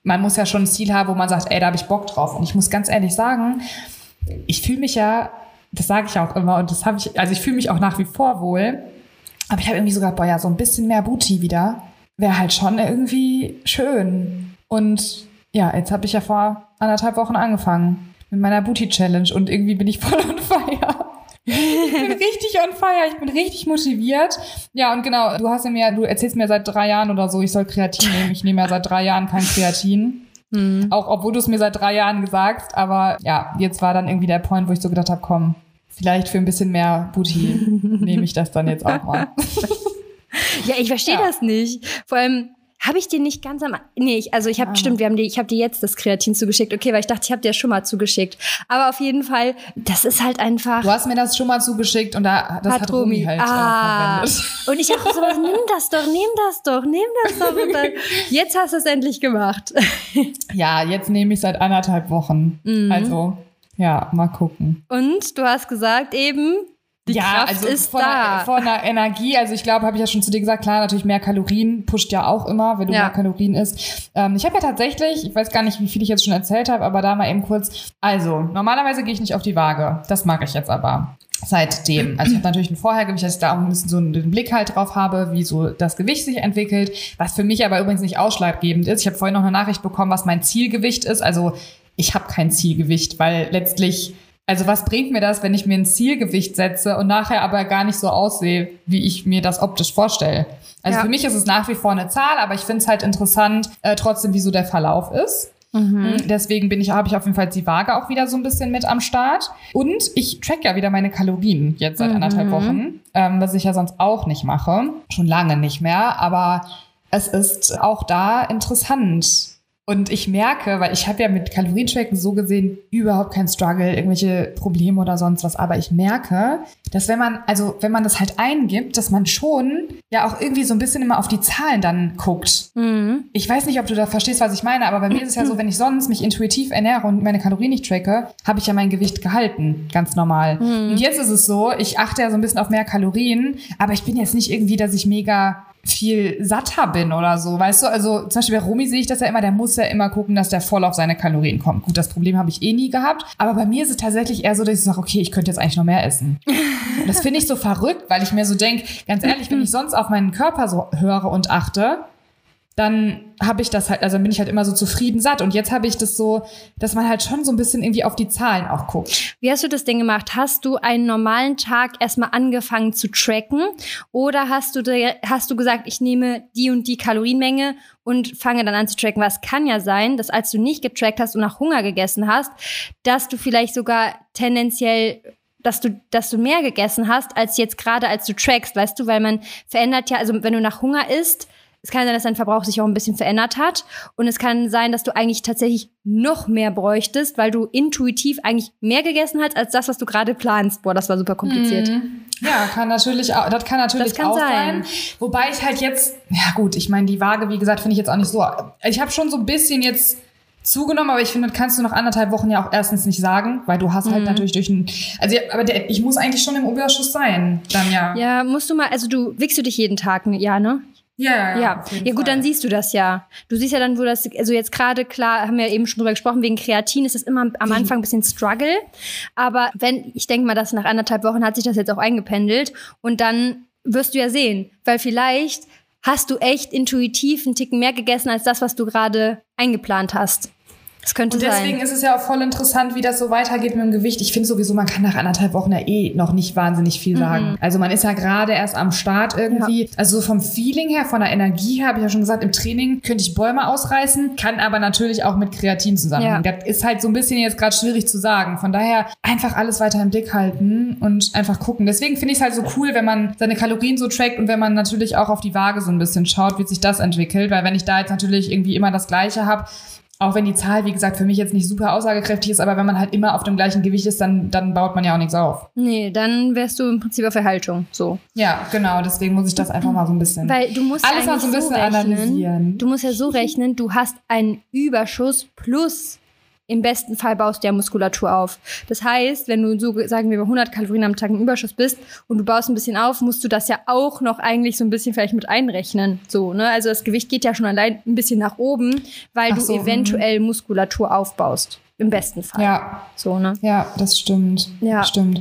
man muss ja schon ein Ziel haben, wo man sagt, ey, da habe ich Bock drauf. Und ich muss ganz ehrlich sagen, ich fühle mich ja, das sage ich auch immer und das habe ich, also ich fühle mich auch nach wie vor wohl, aber ich habe irgendwie sogar, boah, ja, so ein bisschen mehr Booty wieder, wäre halt schon irgendwie schön. Und ja, jetzt habe ich ja vor anderthalb Wochen angefangen mit meiner Booty-Challenge und irgendwie bin ich [laughs] voll on fire. Ich bin [laughs] richtig on fire, ich bin richtig motiviert. Ja, und genau, du hast ja mir, du erzählst mir seit drei Jahren oder so, ich soll Kreatin nehmen. Ich nehme ja seit drei Jahren kein Kreatin. Auch obwohl du es mir seit drei Jahren gesagt, aber ja, jetzt war dann irgendwie der Point, wo ich so gedacht habe, komm, vielleicht für ein bisschen mehr Booty [laughs] nehme ich das dann jetzt auch mal. Ja, ich verstehe Ja. das nicht. Vor allem habe ich dir nicht ganz am nee, ich, also ich habe Ah. stimmt, wir haben dir ich habe dir jetzt das Kreatin zugeschickt. Okay, weil ich dachte, ich habe dir schon mal zugeschickt. Aber auf jeden Fall, das ist halt einfach Du hast mir das schon mal zugeschickt und da, das hat, Romy halt ah. äh, verwendet. Und ich auch so, nimm das doch, nimm das doch, nimm das doch. Und dann, [laughs] jetzt hast du es endlich gemacht. [laughs] Ja, jetzt nehme ich seit anderthalb Wochen. Mhm. Also, ja, mal gucken. Und du hast gesagt eben, die ja, Kraft also ist von, da. Der, von der Energie, also ich glaube, habe ich ja schon zu dir gesagt, klar, natürlich mehr Kalorien pusht ja auch immer, wenn du Ja. mehr Kalorien isst. Ähm, ich habe ja tatsächlich, ich weiß gar nicht, wie viel ich jetzt schon erzählt habe, aber da mal eben kurz. Also, normalerweise gehe ich nicht auf die Waage. Das mag ich jetzt aber. Seitdem. Also ich habe natürlich ein Vorhergewicht, dass ich da auch ein bisschen so einen Blick halt drauf habe, wie so das Gewicht sich entwickelt, was für mich aber übrigens nicht ausschlaggebend ist. Ich habe vorhin noch eine Nachricht bekommen, was mein Zielgewicht ist. Also ich habe kein Zielgewicht, weil letztlich also was bringt mir das, wenn ich mir ein Zielgewicht setze und nachher aber gar nicht so aussehe, wie ich mir das optisch vorstelle? Also Ja. für mich ist es nach wie vor eine Zahl, aber ich finde es halt interessant, äh, trotzdem, wie so der Verlauf ist. Mhm. Deswegen bin ich, habe ich auf jeden Fall die Waage auch wieder so ein bisschen mit am Start. Und ich track ja wieder meine Kalorien jetzt seit anderthalb Wochen, ähm, was ich ja sonst auch nicht mache. Schon lange nicht mehr, aber es ist auch da interessant. Und ich merke, weil ich habe ja mit Kalorientracken so gesehen überhaupt keinen Struggle, irgendwelche Probleme oder sonst was, aber ich merke, dass wenn man, also wenn man das halt eingibt, dass man schon ja auch irgendwie so ein bisschen immer auf die Zahlen dann guckt. Mhm. Ich weiß nicht, ob du da verstehst, was ich meine, aber bei mir ist es ja so, [clears throat] wenn ich sonst mich intuitiv ernähre und meine Kalorien nicht tracke, habe ich ja mein Gewicht gehalten, ganz normal. Und jetzt ist es so, ich achte ja so ein bisschen auf mehr Kalorien, aber ich bin jetzt nicht irgendwie, dass ich mega viel satter bin oder so, weißt du? Also zum Beispiel bei Romy sehe ich das ja immer, der muss ja immer gucken, dass der voll auf seine Kalorien kommt. Gut, das Problem habe ich eh nie gehabt, aber bei mir ist es tatsächlich eher so, dass ich sage, okay, ich könnte jetzt eigentlich noch mehr essen. Und [laughs] das finde ich so verrückt, weil ich mir so denke, ganz ehrlich, wenn ich sonst auf meinen Körper so höre und achte, dann habe ich das halt, also bin ich halt immer so zufrieden satt. Und jetzt habe ich das so, dass man halt schon so ein bisschen irgendwie auf die Zahlen auch guckt. Wie hast du das denn gemacht? Hast du einen normalen Tag erstmal angefangen zu tracken? Oder hast du, hast du gesagt, ich nehme die und die Kalorienmenge und fange dann an zu tracken? Was kann ja sein, dass als du nicht getrackt hast und nach Hunger gegessen hast, dass du vielleicht sogar tendenziell dass du, dass du mehr gegessen hast, als jetzt gerade, als du trackst, weißt du, weil man verändert ja, also wenn du nach Hunger isst, es kann sein, dass dein Verbrauch sich auch ein bisschen verändert hat. Und es kann sein, dass du eigentlich tatsächlich noch mehr bräuchtest, weil du intuitiv eigentlich mehr gegessen hast, als das, was du gerade planst. Boah, das war super kompliziert. Mhm. Ja, kann natürlich auch, das kann natürlich das kann auch sein. sein. Wobei ich halt jetzt, ja gut, ich meine, die Waage, wie gesagt, finde ich jetzt auch nicht so. Ich habe schon so ein bisschen jetzt zugenommen, aber ich finde, das kannst du nach anderthalb Wochen ja auch erstens nicht sagen, weil du hast halt mhm. natürlich durch ein, also aber der, ich muss eigentlich schon im Überschuss sein, dann ja. Ja, musst du mal, also du wickst du dich jeden Tag, ja, ne? Ja, ja, ja. Gut, Fall. dann siehst du das ja. Du siehst ja dann, wo das, also jetzt gerade, klar, haben wir eben schon drüber gesprochen, wegen Kreatin ist das immer am Anfang ein bisschen Struggle. Aber wenn, ich denke mal, dass nach anderthalb Wochen hat sich das jetzt auch eingependelt und dann wirst du ja sehen, weil vielleicht hast du echt intuitiv einen Ticken mehr gegessen als das, was du gerade eingeplant hast. Das könnte und deswegen sein. ist es ja auch voll interessant, wie das so weitergeht mit dem Gewicht. Ich finde sowieso, man kann nach anderthalb Wochen ja eh noch nicht wahnsinnig viel sagen. Mhm. Also man ist ja gerade erst am Start irgendwie. Ja. Also vom Feeling her, von der Energie her, habe ich ja schon gesagt, im Training könnte ich Bäume ausreißen, kann aber natürlich auch mit Kreatin zusammenhängen. Ja. Das ist halt so ein bisschen jetzt gerade schwierig zu sagen. Von daher einfach alles weiter im Blick halten und einfach gucken. Deswegen finde ich es halt so cool, wenn man seine Kalorien so trackt und wenn man natürlich auch auf die Waage so ein bisschen schaut, wie sich das entwickelt. Weil wenn ich da jetzt natürlich irgendwie immer das Gleiche habe, auch wenn die Zahl, wie gesagt, für mich jetzt nicht super aussagekräftig ist, aber wenn man halt immer auf dem gleichen Gewicht ist, dann, dann baut man ja auch nichts auf. Nee, dann wärst du im Prinzip auf Erhaltung, so. Ja, genau, deswegen muss ich das einfach mal so ein bisschen. Weil du musst alles mal so ein bisschen so rechnen, analysieren. Du musst ja so rechnen, du hast einen Überschuss plus im besten Fall baust du ja Muskulatur auf. Das heißt, wenn du so, sagen wir, bei 100 Kalorien am Tag im Überschuss bist und du baust ein bisschen auf, musst du das ja auch noch eigentlich so ein bisschen vielleicht mit einrechnen. So, ne? Also das Gewicht geht ja schon allein ein bisschen nach oben, weil Ach du so, eventuell. Muskulatur aufbaust. Im besten Fall. Ja. So, ne? Ja, das stimmt. Ja. Stimmt.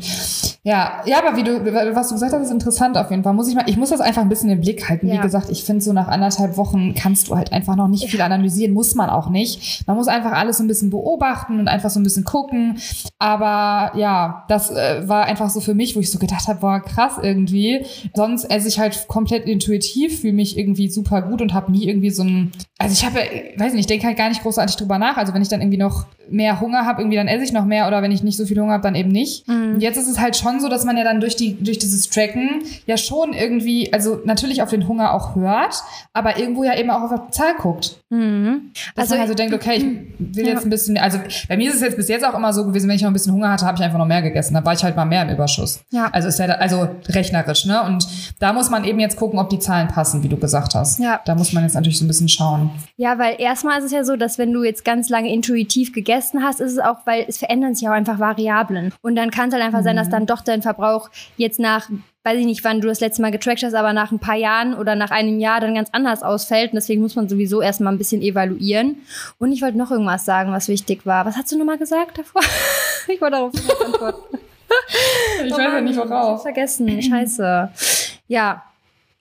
Ja, ja, aber wie du, was du gesagt hast, ist interessant auf jeden Fall. Muss ich mal, ich muss das einfach ein bisschen im Blick halten. Ja. Wie gesagt, ich finde so nach anderthalb Wochen kannst du halt einfach noch nicht viel analysieren, muss man auch nicht. Man muss einfach alles so ein bisschen beobachten und einfach so ein bisschen gucken. Aber ja, das äh, war einfach so für mich, wo ich so gedacht habe, boah, krass irgendwie. Sonst esse ich halt komplett intuitiv, fühle mich irgendwie super gut und habe nie irgendwie so ein, also ich habe, weiß nicht, ich denke halt gar nicht großartig drüber nach. Also wenn ich dann irgendwie noch mehr mehr Hunger habe, irgendwie dann esse ich noch mehr oder wenn ich nicht so viel Hunger habe, dann eben nicht. Mhm. Und jetzt ist es halt schon so, dass man ja dann durch die durch dieses Tracken ja schon irgendwie, also natürlich auf den Hunger auch hört, aber irgendwo ja eben auch auf die Zahl guckt. Mhm. Dass also man also denkt, okay, ich will ja. jetzt ein bisschen, also bei mir ist es jetzt bis jetzt auch immer so gewesen, wenn ich noch ein bisschen Hunger hatte, habe ich einfach noch mehr gegessen. Da war ich halt mal mehr im Überschuss. Ja. Also ist ja also rechnerisch, ne? Und da muss man eben jetzt gucken, ob die Zahlen passen, wie du gesagt hast. Ja. Da muss man jetzt natürlich so ein bisschen schauen. Ja, weil erstmal ist es ja so, dass wenn du jetzt ganz lange intuitiv gegessen gegessen hast, ist es auch, weil es verändern sich auch einfach Variablen. Und dann kann es halt einfach mhm. sein, dass mhm. dann doch dein Verbrauch jetzt nach weiß ich nicht, wann du das letzte Mal getrackt hast, aber nach ein paar Jahren oder nach einem Jahr dann ganz anders ausfällt. Und deswegen muss man sowieso erstmal ein bisschen evaluieren. Und ich wollte noch irgendwas sagen, was wichtig war. Was hast du nochmal gesagt davor? [laughs] ich wollte darauf nicht antworten. [laughs] ich oh weiß ja nicht, worauf. Ich vergessen. Scheiße. Ja.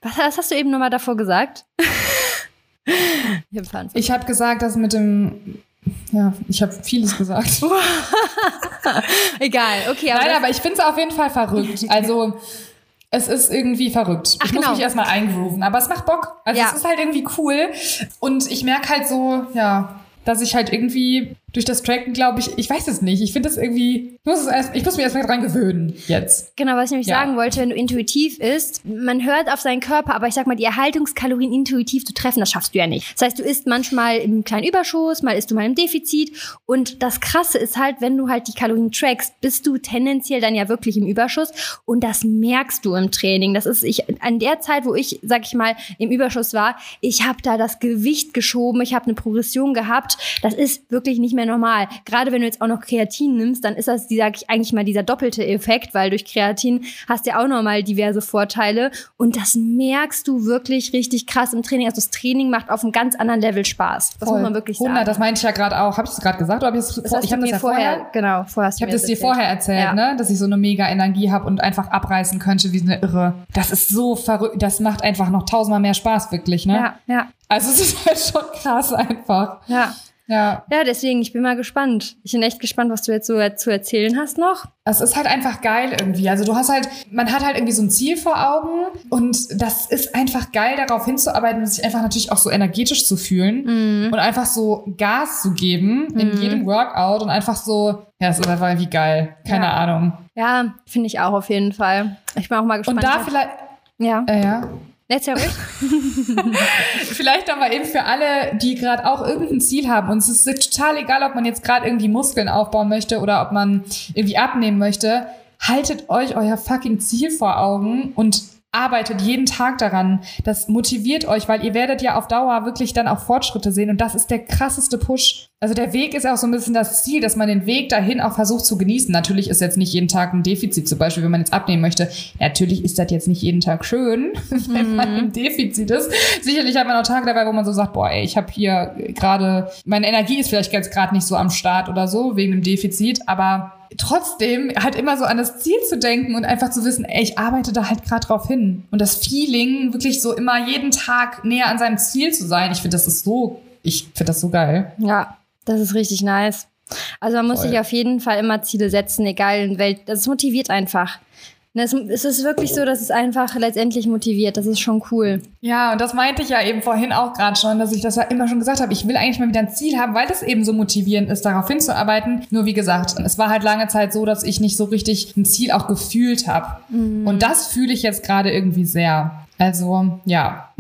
Was, was hast du eben nochmal davor gesagt? [laughs] ich habe hab gesagt, dass mit dem ja, ich habe vieles gesagt. [laughs] Egal, okay. Aber Nein, aber ich finde es auf jeden Fall verrückt. [laughs] Also es ist irgendwie verrückt. Ach, ich genau. muss mich erstmal eingrooven, aber es macht Bock. Also ja. es ist halt irgendwie cool. Und ich merke halt so, ja, dass ich halt irgendwie durch das Tracken, glaube ich, ich weiß es nicht. Ich finde das irgendwie, ich muss, es erst, ich muss mich erstmal dran gewöhnen jetzt. Genau, was ich nämlich ja. sagen wollte, wenn du intuitiv isst, man hört auf seinen Körper, aber ich sag mal, die Erhaltungskalorien intuitiv zu treffen, das schaffst du ja nicht. Das heißt, du isst manchmal im kleinen Überschuss, mal isst du mal im Defizit. Und das Krasse ist halt, wenn du halt die Kalorien trackst, bist du tendenziell dann ja wirklich im Überschuss. Und das merkst du im Training. Das ist, ich, an der Zeit, wo ich, sag ich mal, im Überschuss war, ich habe da das Gewicht geschoben, ich habe eine Progression gehabt. Das ist wirklich nicht mehr ja normal. Gerade wenn du jetzt auch noch Kreatin nimmst, dann ist das, sag ich, eigentlich mal dieser doppelte Effekt, weil durch Kreatin hast du ja auch nochmal diverse Vorteile. Und das merkst du wirklich richtig krass im Training. Also das Training macht auf einem ganz anderen Level Spaß. Das Voll. muss man wirklich 100, sagen. das meinte ich ja gerade auch. Habe ich das gerade gesagt oder habe ich das, Das ich habe das ja vorher, vorher genau, vorher hast Ich habe das dir vorher erzählt, Ja. ne, dass ich so eine mega Energie habe und einfach abreißen könnte wie eine Irre. Das ist so verrückt. Das macht einfach noch tausendmal mehr Spaß, wirklich, ne? Ja, ja, Also es ist [laughs] halt schon krass einfach. ja. Ja. Ja, deswegen, ich bin mal gespannt. Ich bin echt gespannt, was du jetzt so zu erzählen hast noch. Es ist halt einfach geil irgendwie. Also du hast halt, man hat halt irgendwie so ein Ziel vor Augen und das ist einfach geil, darauf hinzuarbeiten und sich einfach natürlich auch so energetisch zu fühlen und einfach so Gas zu geben in jedem Workout und einfach so, ja, es ist einfach irgendwie geil. Keine Ja. Ahnung. Ja, finde ich auch auf jeden Fall. Ich bin auch mal gespannt. Und da vielleicht, ja. äh, ja. Erzähl ruhig. [laughs] Vielleicht aber eben für alle, die gerade auch irgendein Ziel haben. Und es ist total egal, ob man jetzt gerade irgendwie Muskeln aufbauen möchte oder ob man irgendwie abnehmen möchte. Haltet euch euer fucking Ziel vor Augen und arbeitet jeden Tag daran. Das motiviert euch, weil ihr werdet ja auf Dauer wirklich dann auch Fortschritte sehen. Und das ist der krasseste Push. Also der Weg ist auch so ein bisschen das Ziel, dass man den Weg dahin auch versucht zu genießen. Natürlich ist jetzt nicht jeden Tag ein Defizit, zum Beispiel, wenn man jetzt abnehmen möchte. Natürlich ist das jetzt nicht jeden Tag schön, [laughs] wenn man im Defizit ist. Sicherlich hat man auch Tage dabei, wo man so sagt, boah, ey, ich habe hier gerade, meine Energie ist vielleicht jetzt gerade nicht so am Start oder so, wegen dem Defizit, aber trotzdem halt immer so an das Ziel zu denken und einfach zu wissen, ey, ich arbeite da halt gerade drauf hin. Und das Feeling, wirklich so immer jeden Tag näher an seinem Ziel zu sein, ich finde, das ist so, ich finde das so geil. Ja, das ist richtig nice. Also man muss Voll. sich auf jeden Fall immer Ziele setzen, egal in Welt. Das motiviert einfach. Ne, Es, es ist wirklich so, dass es einfach letztendlich motiviert. Das ist schon cool. Ja, und das meinte ich ja eben vorhin auch gerade schon, dass ich das ja immer schon gesagt habe. Ich will eigentlich mal wieder ein Ziel haben, weil das eben so motivierend ist, darauf hinzuarbeiten. Nur wie gesagt, es war halt lange Zeit so, dass ich nicht so richtig ein Ziel auch gefühlt habe. Und das fühle ich jetzt gerade irgendwie sehr. Also, ja.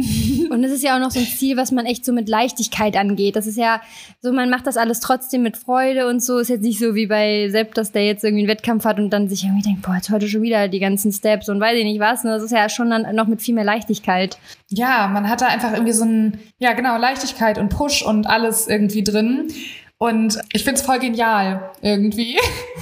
Und es ist ja auch noch so ein Ziel, was man echt so mit Leichtigkeit angeht. Das ist ja so, man macht das alles trotzdem mit Freude und so. Ist jetzt nicht so wie bei Sepp, dass der jetzt irgendwie einen Wettkampf hat und dann sich irgendwie denkt, boah, jetzt heute schon wieder die ganzen Steps und weiß ich nicht was. Ne? Das ist ja schon dann noch mit viel mehr Leichtigkeit. Ja, man hat da einfach irgendwie so ein, ja genau, Leichtigkeit und Push und alles irgendwie drin. Und ich find's voll genial irgendwie.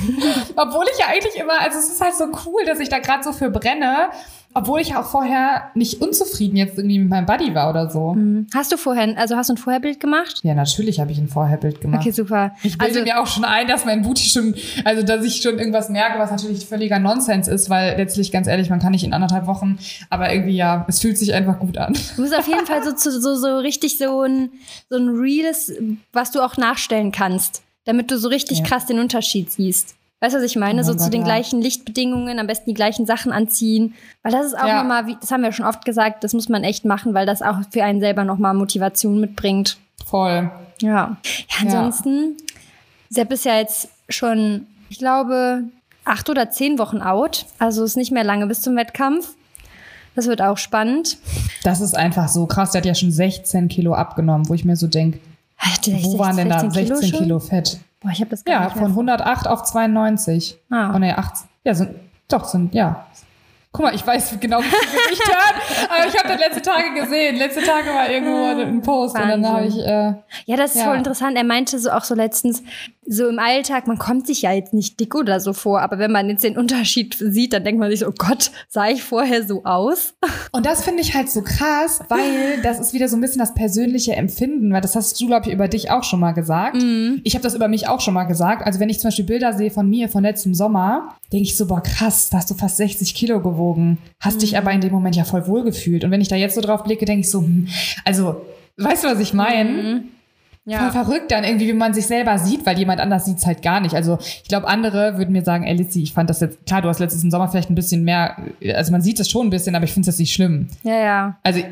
[laughs] Obwohl ich ja eigentlich immer, also es ist halt so cool, dass ich da gerade so für brenne. Obwohl ich auch vorher nicht unzufrieden jetzt irgendwie mit meinem Buddy war oder so. Hast du vorher, also hast du ein Vorherbild gemacht? Ja, natürlich habe ich ein Vorherbild gemacht. Okay, super. Ich bilde Also, mir auch schon ein, dass mein Booty schon, also dass ich schon irgendwas merke, was natürlich völliger Nonsens ist, weil letztlich, ganz ehrlich, man kann nicht in anderthalb Wochen, aber irgendwie ja, es fühlt sich einfach gut an. du musst auf jeden Fall so, so, so, so richtig so ein, so ein Reales, was du auch nachstellen kannst, damit du so richtig Ja. krass den Unterschied siehst. Weißt du, was ich meine? Oh so mein zu Gott, den ja. gleichen Lichtbedingungen, am besten die gleichen Sachen anziehen. Weil das ist auch Ja. nochmal, wie- das haben wir schon oft gesagt, das muss man echt machen, weil das auch für einen selber nochmal Motivation mitbringt. Voll. Ja. Ja, ansonsten, Sepp ist ja jetzt schon, ich glaube, acht oder zehn Wochen out. Also ist nicht mehr lange bis zum Wettkampf. Das wird auch spannend. Das ist einfach so krass. Der hat ja schon 16 Kilo abgenommen, wo ich mir so denke, wo waren denn da 16 schon? Kilo, Fett? Boah, ich habe das gar Ja, nicht von 108 auf 92. Ah. Oh ne, 18. Ja, sind, doch, sind, ja. Guck mal, ich weiß genau, wie viel Gewicht hat, [laughs] aber ich habe das letzte Tage gesehen. Letzte Tage war irgendwo ein Post und dann habe ich, äh, Ja, das ist Ja. voll interessant. Er meinte so auch so letztens, so im Alltag, man kommt sich ja jetzt nicht dick oder so vor, aber wenn man jetzt den Unterschied sieht, dann denkt man sich so, oh Gott, sah ich vorher so aus? Und das finde ich halt so krass, weil das ist wieder so ein bisschen das persönliche Empfinden, weil das hast du, glaube ich, über dich auch schon mal gesagt. Ich habe das über mich auch schon mal gesagt. Also wenn ich zum Beispiel Bilder sehe von mir von letztem Sommer, denke ich so, boah, krass, da hast du fast 60 Kilo gewogen. Hast dich aber in dem Moment ja voll wohl gefühlt. Und wenn ich da jetzt so drauf blicke, denke ich so, hm, also, weißt du, was ich meine? Voll verrückt dann irgendwie, wie man sich selber sieht, weil jemand anders sieht's halt gar nicht. Also ich glaube, andere würden mir sagen, ey Lizzie, ich fand das jetzt, klar, du hast letztes Sommer vielleicht ein bisschen mehr, also man sieht es schon ein bisschen, aber ich finde es jetzt nicht schlimm. Ja, ja. Also,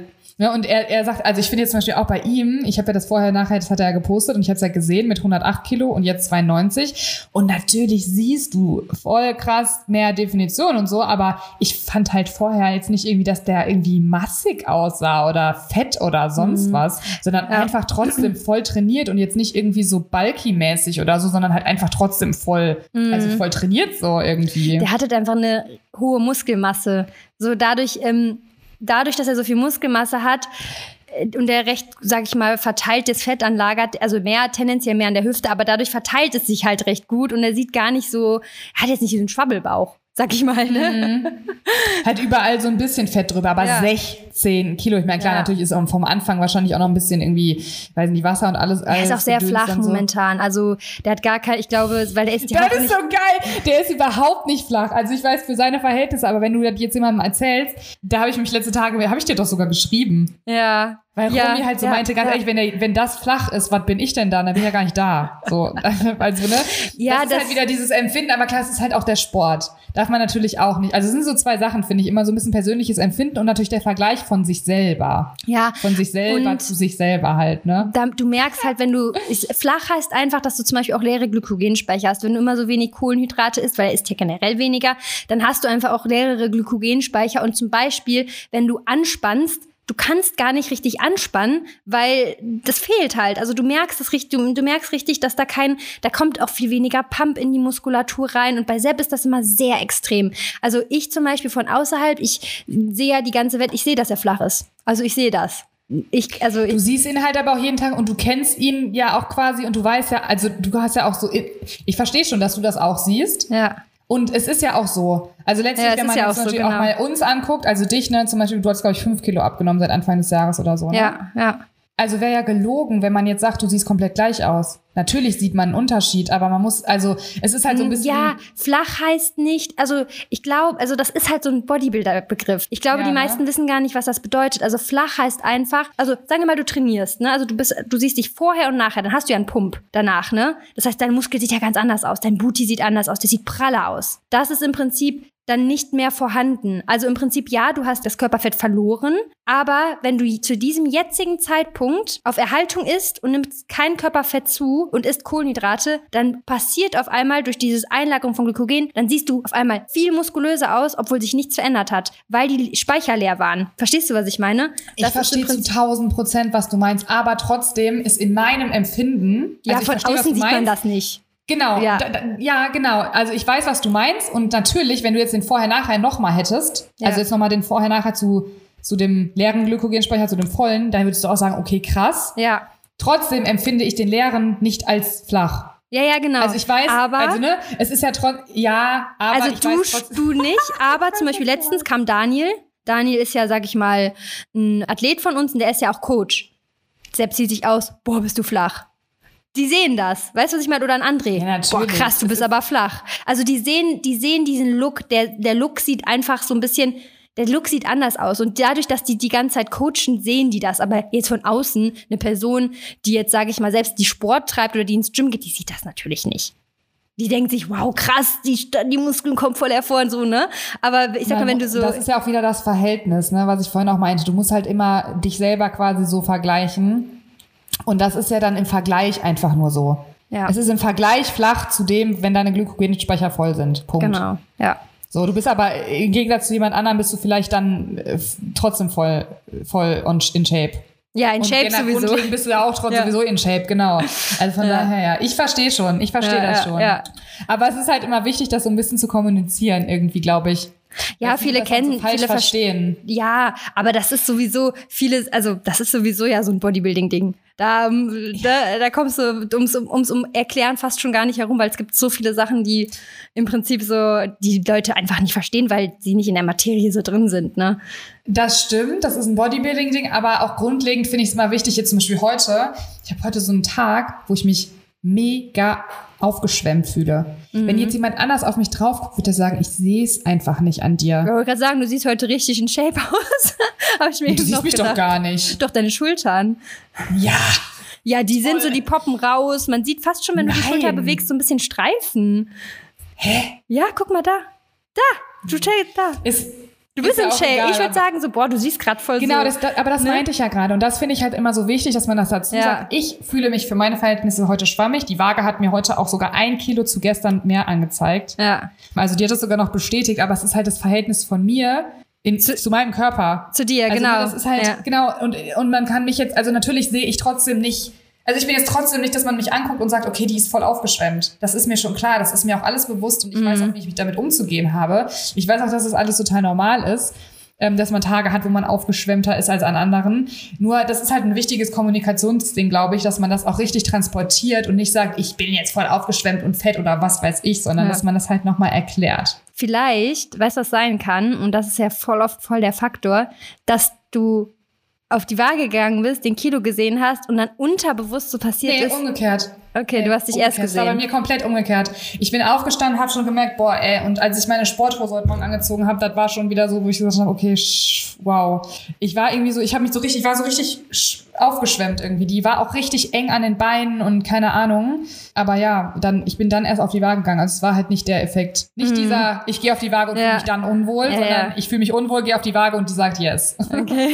ja, und er, er sagt, also ich finde jetzt zum Beispiel auch bei ihm, ich habe ja das vorher, nachher, das hat er ja gepostet und ich habe es ja gesehen mit 108 Kilo und jetzt 92. Und natürlich siehst du voll krass mehr Definition und so, aber ich fand halt vorher jetzt nicht irgendwie, dass der irgendwie massig aussah oder fett oder sonst was, sondern Ja. einfach trotzdem voll trainiert und jetzt nicht irgendwie so bulky-mäßig oder so, sondern halt einfach trotzdem voll, also voll trainiert so irgendwie. Der hat halt einfach eine hohe Muskelmasse. So dadurch, ähm, dadurch, dass er so viel Muskelmasse hat, und der recht, sag ich mal, verteiltes Fett anlagert, also mehr, tendenziell mehr an der Hüfte, aber dadurch verteilt es sich halt recht gut und er sieht gar nicht so, er hat jetzt nicht diesen Schwabbelbauch sag ich mal. Ne? Mhm. [laughs] Hat überall so ein bisschen Fett drüber, aber ja. 16 Kilo. Ich meine, klar, ja. natürlich ist auch vom Anfang wahrscheinlich auch noch ein bisschen irgendwie, weiß nicht, Wasser und alles. Er ist auch sehr flach so. momentan. Also der hat gar kein, ich glaube, weil der ist die Das ist so geil. Der ist überhaupt nicht flach. Also ich weiß für seine Verhältnisse, aber wenn du das jetzt jemandem erzählst, da habe ich mich letzte Tage, habe ich dir doch sogar geschrieben. Ja. Weil ja, Romy halt so ja, meinte, ganz ja. ehrlich, wenn, der, wenn das flach ist, was bin ich denn da? Dann bin ich ja gar nicht da. So, [laughs] also, ne? Ja, das ist das halt wieder dieses Empfinden, aber klar, es ist halt auch der Sport. Darf man natürlich auch nicht. Also es sind so zwei Sachen, finde ich, immer so ein bisschen persönliches Empfinden und natürlich der Vergleich von sich selber. Ja. Von sich selber zu sich selber halt, ne? Da, du merkst halt, wenn du, flach heißt einfach, dass du zum Beispiel auch leere Glykogenspeicher hast. Wenn du immer so wenig Kohlenhydrate isst, weil er isst ja generell weniger, dann hast du einfach auch leere Glykogenspeicher und zum Beispiel, wenn du anspannst, du kannst gar nicht richtig anspannen, weil das fehlt halt. Also du merkst es richtig, du, du, merkst richtig, dass da kein, da kommt auch viel weniger Pump in die Muskulatur rein. Und bei Sepp ist das immer sehr extrem. Also ich zum Beispiel von außerhalb, ich sehe ja die ganze Welt, ich sehe, dass er flach ist. Also ich sehe das. Ich, also du siehst ihn halt aber auch jeden Tag und du kennst ihn ja auch quasi und du weißt ja, also du hast ja auch so, ich verstehe schon, dass du das auch siehst. Ja. Und es ist ja auch so. Also letztlich, ja, wenn man ja jetzt natürlich so, genau. auch mal uns anguckt, also dich, ne, zum Beispiel, du hast, glaube ich, fünf Kilo abgenommen seit Anfang des Jahres oder so. Ne? Ja, ja. Also wäre ja gelogen, wenn man jetzt sagt, du siehst komplett gleich aus. Natürlich sieht man einen Unterschied, aber man muss, also es ist halt so ein bisschen. Ja, flach heißt nicht, also ich glaube, also das ist halt so ein Bodybuilder-Begriff. Ich glaube, ja, die ne? meisten wissen gar nicht, was das bedeutet. Also flach heißt einfach, also sagen wir mal, du trainierst, ne? Also du bist, du siehst dich vorher und nachher, dann hast du ja einen Pump danach, ne? Das heißt, dein Muskel sieht ja ganz anders aus, dein Booty sieht anders aus, der sieht praller aus. Das ist im Prinzip dann nicht mehr vorhanden. Also im Prinzip ja, du hast das Körperfett verloren, aber wenn du zu diesem jetzigen Zeitpunkt auf Erhaltung isst und nimmst kein Körperfett zu und isst Kohlenhydrate, dann passiert auf einmal durch dieses Einlagerung von Glykogen, dann siehst du auf einmal viel muskulöser aus, obwohl sich nichts verändert hat, weil die Speicher leer waren. Verstehst du, was ich meine? Das ich verstehe zu 1000 Prozent, was du meinst, aber trotzdem ist in meinem Empfinden, ja, also von verstehe, außen sieht man das nicht. Genau, ja. Da, da, ja, genau. Also ich weiß, was du meinst. Und natürlich, wenn du jetzt den Vorher-Nachher nochmal hättest, ja. also jetzt nochmal den Vorher-Nachher zu, zu dem leeren Glykogenspeicher, zu dem vollen, dann würdest du auch sagen, okay, krass. Ja. Trotzdem empfinde ich den leeren nicht als flach. Ja, ja, genau. Also ich weiß, aber, also ne, es ist ja trotzdem, ja, aber also du, weiß du nicht, [laughs] aber zum Beispiel letztens kam Daniel. Daniel ist ja, sag ich mal, ein Athlet von uns und der ist ja auch Coach. Selbst sieht sich aus, boah, bist du flach. Die sehen das. Weißt du, was ich meine? Oder ein André. Ja, natürlich. Boah, krass, du bist aber flach. Also die sehen, die sehen diesen Look. Der, der Look sieht einfach so ein bisschen, der Look sieht anders aus. Und dadurch, dass die die ganze Zeit coachen, sehen die das. Aber jetzt von außen, eine Person, die jetzt, sage ich mal, selbst die Sport treibt oder die ins Gym geht, die sieht das natürlich nicht. Die denkt sich, wow, krass, die, die Muskeln kommen voll hervor und so, ne? Aber ich sag mal, wenn du so. Das ist ja auch wieder das Verhältnis, ne, was ich vorhin auch meinte. Du musst halt immer dich selber quasi so vergleichen und das ist ja dann im Vergleich einfach nur so. Ja. Es ist im Vergleich flach zu dem, wenn deine Glykogenspeicher voll sind. Punkt. Genau, ja. So, du bist aber im Gegensatz zu jemand anderem bist du vielleicht dann äh, trotzdem voll, voll on, in Shape. Ja, in Shape sowieso. Bist du ja auch trotzdem ja. sowieso in Shape, genau. Also von ja. daher, ja. Ich verstehe schon, ich verstehe ja, das schon. Ja. Aber es ist halt immer wichtig, das so ein bisschen zu kommunizieren, irgendwie, glaube ich. Ja, viele kennen, so viele verstehen. Ja, aber das ist sowieso viele, also das ist sowieso ja so ein Bodybuilding-Ding. Da, ähm, da, da kommst du ums, ums um Erklären fast schon gar nicht herum, weil es gibt so viele Sachen, die im Prinzip so die Leute einfach nicht verstehen, weil sie nicht in der Materie so drin sind. Ne? Das stimmt, das ist ein Bodybuilding-Ding, aber auch grundlegend finde ich es immer wichtig, jetzt zum Beispiel heute, ich habe heute so einen Tag, wo ich mich mega aufgeschwemmt fühle. Mhm. Wenn jetzt jemand anders auf mich drauf guckt, würde er sagen, ich sehe es einfach nicht an dir. Ich wollte gerade sagen, du siehst heute richtig in Shape [laughs] aus. Hab ich mir du siehst mich gedacht. doch gar nicht. Doch, deine Schultern. Ja. Ja, die Voll. sind so, die poppen raus. Man sieht fast schon, wenn Nein. du die Schulter bewegst, so ein bisschen Streifen. Hä? Ja, guck mal da. Da, du da. Ist, Du bist in Shape. Ich würde sagen, so, boah, du siehst gerade voll genau, so. Genau, das, aber das ne? meinte ich ja gerade. Und das finde ich halt immer so wichtig, dass man das dazu ja. sagt. Ich fühle mich für meine Verhältnisse heute schwammig. Die Waage hat mir heute auch sogar ein Kilo zu gestern mehr angezeigt. Ja. Also die hat das sogar noch bestätigt, aber es ist halt das Verhältnis von mir in, zu, zu, meinem Körper. Zu dir, also, genau. Das ist halt, ja. genau. Und, und man kann mich jetzt, also natürlich sehe ich trotzdem nicht also ich bin jetzt trotzdem nicht, dass man mich anguckt und sagt, okay, die ist voll aufgeschwemmt. Das ist mir schon klar, das ist mir auch alles bewusst und ich mhm. weiß auch, wie ich mich damit umzugehen habe. Ich weiß auch, dass das alles total normal ist. ähm, dass man Tage hat, wo man aufgeschwemmter ist als an anderen. Nur das ist halt ein wichtiges Kommunikationsding, glaube ich, dass man das auch richtig transportiert und nicht sagt, ich bin jetzt voll aufgeschwemmt und fett oder was weiß ich, sondern ja. dass man das halt nochmal erklärt. Vielleicht, was sein kann, und das ist ja voll oft voll der Faktor, dass du auf die Waage gegangen bist, den Kilo gesehen hast und dann unterbewusst so passiert nee, ist. umgekehrt. Okay, du hast dich erst gesehen. Das war bei mir komplett umgekehrt. Ich bin aufgestanden, habe schon gemerkt, boah, ey, und als ich meine Sporthose heute Morgen angezogen habe, das war schon wieder so, wo ich gesagt habe, okay, wow. Ich war irgendwie so, ich habe mich so richtig, ich war so richtig aufgeschwemmt irgendwie. Die war auch richtig eng an den Beinen und keine Ahnung. Aber ja, dann, ich bin dann erst auf die Waage gegangen. Also es war halt nicht der Effekt. Nicht mhm. dieser, ich gehe auf die Waage und ja. fühle mich dann unwohl, ja, sondern ja. ich fühle mich unwohl, gehe auf die Waage und die sagt yes. [laughs] Okay.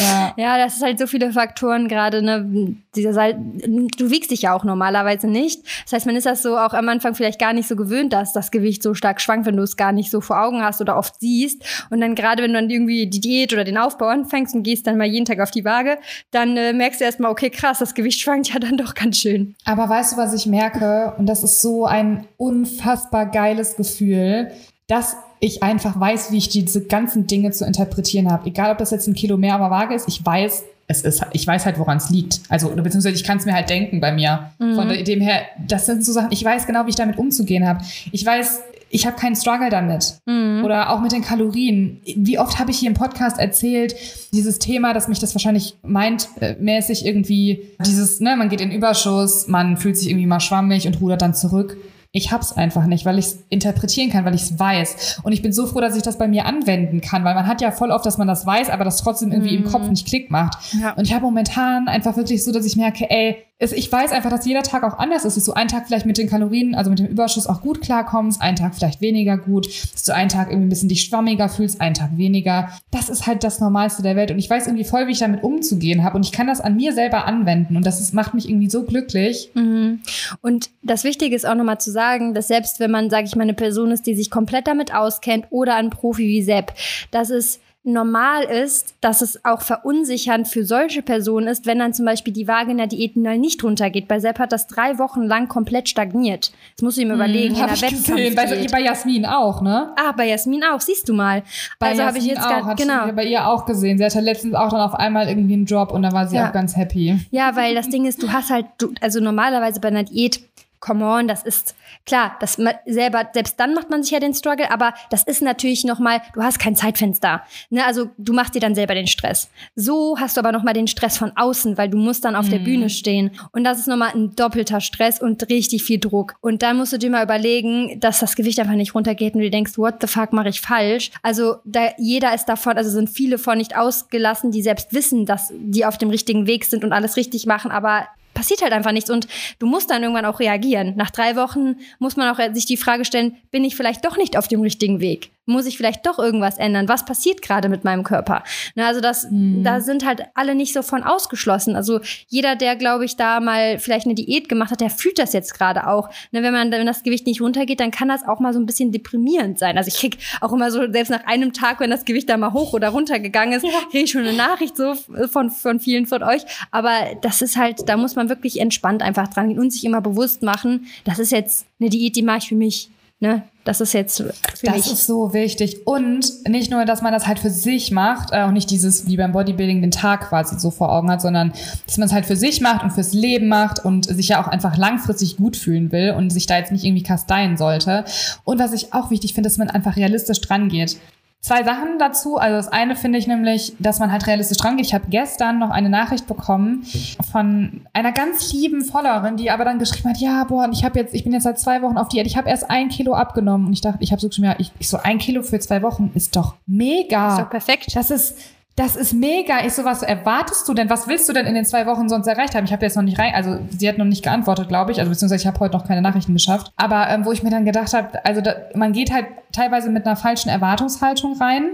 ja. ja, das ist halt so viele Faktoren gerade, ne? Dieser du wiegst dich ja auch normalerweise nicht. Das heißt, man ist das so auch am Anfang vielleicht gar nicht so gewöhnt, dass das Gewicht so stark schwankt, wenn du es gar nicht so vor Augen hast oder oft siehst. Und dann gerade, wenn du dann irgendwie die Diät oder den Aufbau anfängst und gehst dann mal jeden Tag auf die Waage, dann äh, merkst du erstmal, okay, krass, das Gewicht schwankt ja dann doch ganz schön. Aber weißt du, was ich merke? Und das ist so ein unfassbar geiles Gefühl, dass ich einfach weiß, wie ich diese ganzen Dinge zu interpretieren habe. Egal, ob das jetzt ein Kilo mehr auf der Waage ist, ich weiß, es ist, ich weiß halt, woran es liegt. Also, beziehungsweise ich kann es mir halt denken bei mir. Mhm. Von dem her, das sind so Sachen, ich weiß genau, wie ich damit umzugehen habe. Ich weiß, ich habe keinen Struggle damit. Mhm. Oder auch mit den Kalorien. Wie oft habe ich hier im Podcast erzählt, dieses Thema, dass mich das wahrscheinlich meint, mäßig irgendwie, dieses, ne, man geht in Überschuss, man fühlt sich irgendwie mal schwammig und rudert dann zurück. Ich hab's einfach nicht, weil ich es interpretieren kann, weil ich es weiß. Und ich bin so froh, dass ich das bei mir anwenden kann, weil man hat ja voll oft, dass man das weiß, aber das trotzdem irgendwie mm. im Kopf mhm. nicht Klick macht. Ja. Und ich habe momentan einfach wirklich so, dass ich merke, ey, ich weiß einfach, dass jeder Tag auch anders ist. Dass du einen Tag vielleicht mit den Kalorien, also mit dem Überschuss auch gut klarkommst, einen Tag vielleicht weniger gut, dass du einen Tag irgendwie ein bisschen dich schwammiger fühlst, einen Tag weniger. Das ist halt das Normalste der Welt. Und ich weiß irgendwie voll, wie ich damit umzugehen habe. Und ich kann das an mir selber anwenden. Und das ist, macht mich irgendwie so glücklich. Mhm. Und das Wichtige ist auch nochmal zu sagen, dass selbst wenn man, sage ich mal, eine Person ist, die sich komplett damit auskennt oder ein Profi wie Sepp, dass es normal ist, dass es auch verunsichernd für solche Personen ist, wenn dann zum Beispiel die Waage in der Diät nicht runtergeht. Bei Sepp hat das drei Wochen lang komplett stagniert. Das muss ich mir hm, überlegen. Hm, der gesehen. Bei, bei, Jasmin auch, ne? Ah, bei Jasmin auch, siehst du mal. Bei also habe ich jetzt auch, genau. bei ihr auch gesehen. Sie hatte letztens auch dann auf einmal irgendwie einen Job und da war sie ja. auch ganz happy. Ja, weil das Ding ist, du hast halt, du, also normalerweise bei einer Diät come on, das ist klar, das selber, selbst dann macht man sich ja den Struggle, aber das ist natürlich nochmal, du hast kein Zeitfenster. Ne? Also du machst dir dann selber den Stress. So hast du aber nochmal den Stress von außen, weil du musst dann auf mhm. der Bühne stehen. Und das ist nochmal ein doppelter Stress und richtig viel Druck. Und dann musst du dir mal überlegen, dass das Gewicht einfach nicht runtergeht und du denkst, what the fuck mache ich falsch? Also da, jeder ist davon, also sind viele von nicht ausgelassen, die selbst wissen, dass die auf dem richtigen Weg sind und alles richtig machen, aber passiert halt einfach nichts und du musst dann irgendwann auch reagieren. Nach drei Wochen muss man auch sich die Frage stellen, bin ich vielleicht doch nicht auf dem richtigen Weg? Muss ich vielleicht doch irgendwas ändern? Was passiert gerade mit meinem Körper? Na, also das, mhm. da sind halt alle nicht so von ausgeschlossen. Also jeder, der, glaube ich, da mal vielleicht eine Diät gemacht hat, der fühlt das jetzt gerade auch. Na, wenn man, wenn das Gewicht nicht runtergeht, dann kann das auch mal so ein bisschen deprimierend sein. Also ich krieg auch immer so, selbst nach einem Tag, wenn das Gewicht da mal hoch oder runter gegangen ist, ja. kriege ich schon eine Nachricht so von, von vielen von euch. Aber das ist halt, da muss man wirklich entspannt einfach dran gehen und sich immer bewusst machen, das ist jetzt eine Diät, die mache ich für mich. Ne? Das ist jetzt Das mich. ist so wichtig. Und nicht nur, dass man das halt für sich macht, äh, auch nicht dieses wie beim Bodybuilding den Tag quasi so vor Augen hat, sondern dass man es halt für sich macht und fürs Leben macht und sich ja auch einfach langfristig gut fühlen will und sich da jetzt nicht irgendwie kasteien sollte. Und was ich auch wichtig finde, dass man einfach realistisch dran geht. Zwei Sachen dazu. Also das eine finde ich nämlich, dass man halt realistisch dran geht. Ich habe gestern noch eine Nachricht bekommen von einer ganz lieben Followerin, die aber dann geschrieben hat, ja, boah, ich habe jetzt, ich bin jetzt seit zwei Wochen auf Diät, ich habe erst ein Kilo abgenommen. Und ich dachte, ich habe so geschrieben, ja, ich, ich so ein Kilo für zwei Wochen ist doch mega. Ist doch perfekt. Das ist das ist mega. Ich so, was erwartest du denn? Was willst du denn in den zwei Wochen sonst erreicht haben? Ich habe jetzt noch nicht rein, also sie hat noch nicht geantwortet, glaube ich. Also beziehungsweise ich habe heute noch keine Nachrichten geschafft. Aber ähm, wo ich mir dann gedacht habe, also da, man geht halt teilweise mit einer falschen Erwartungshaltung rein.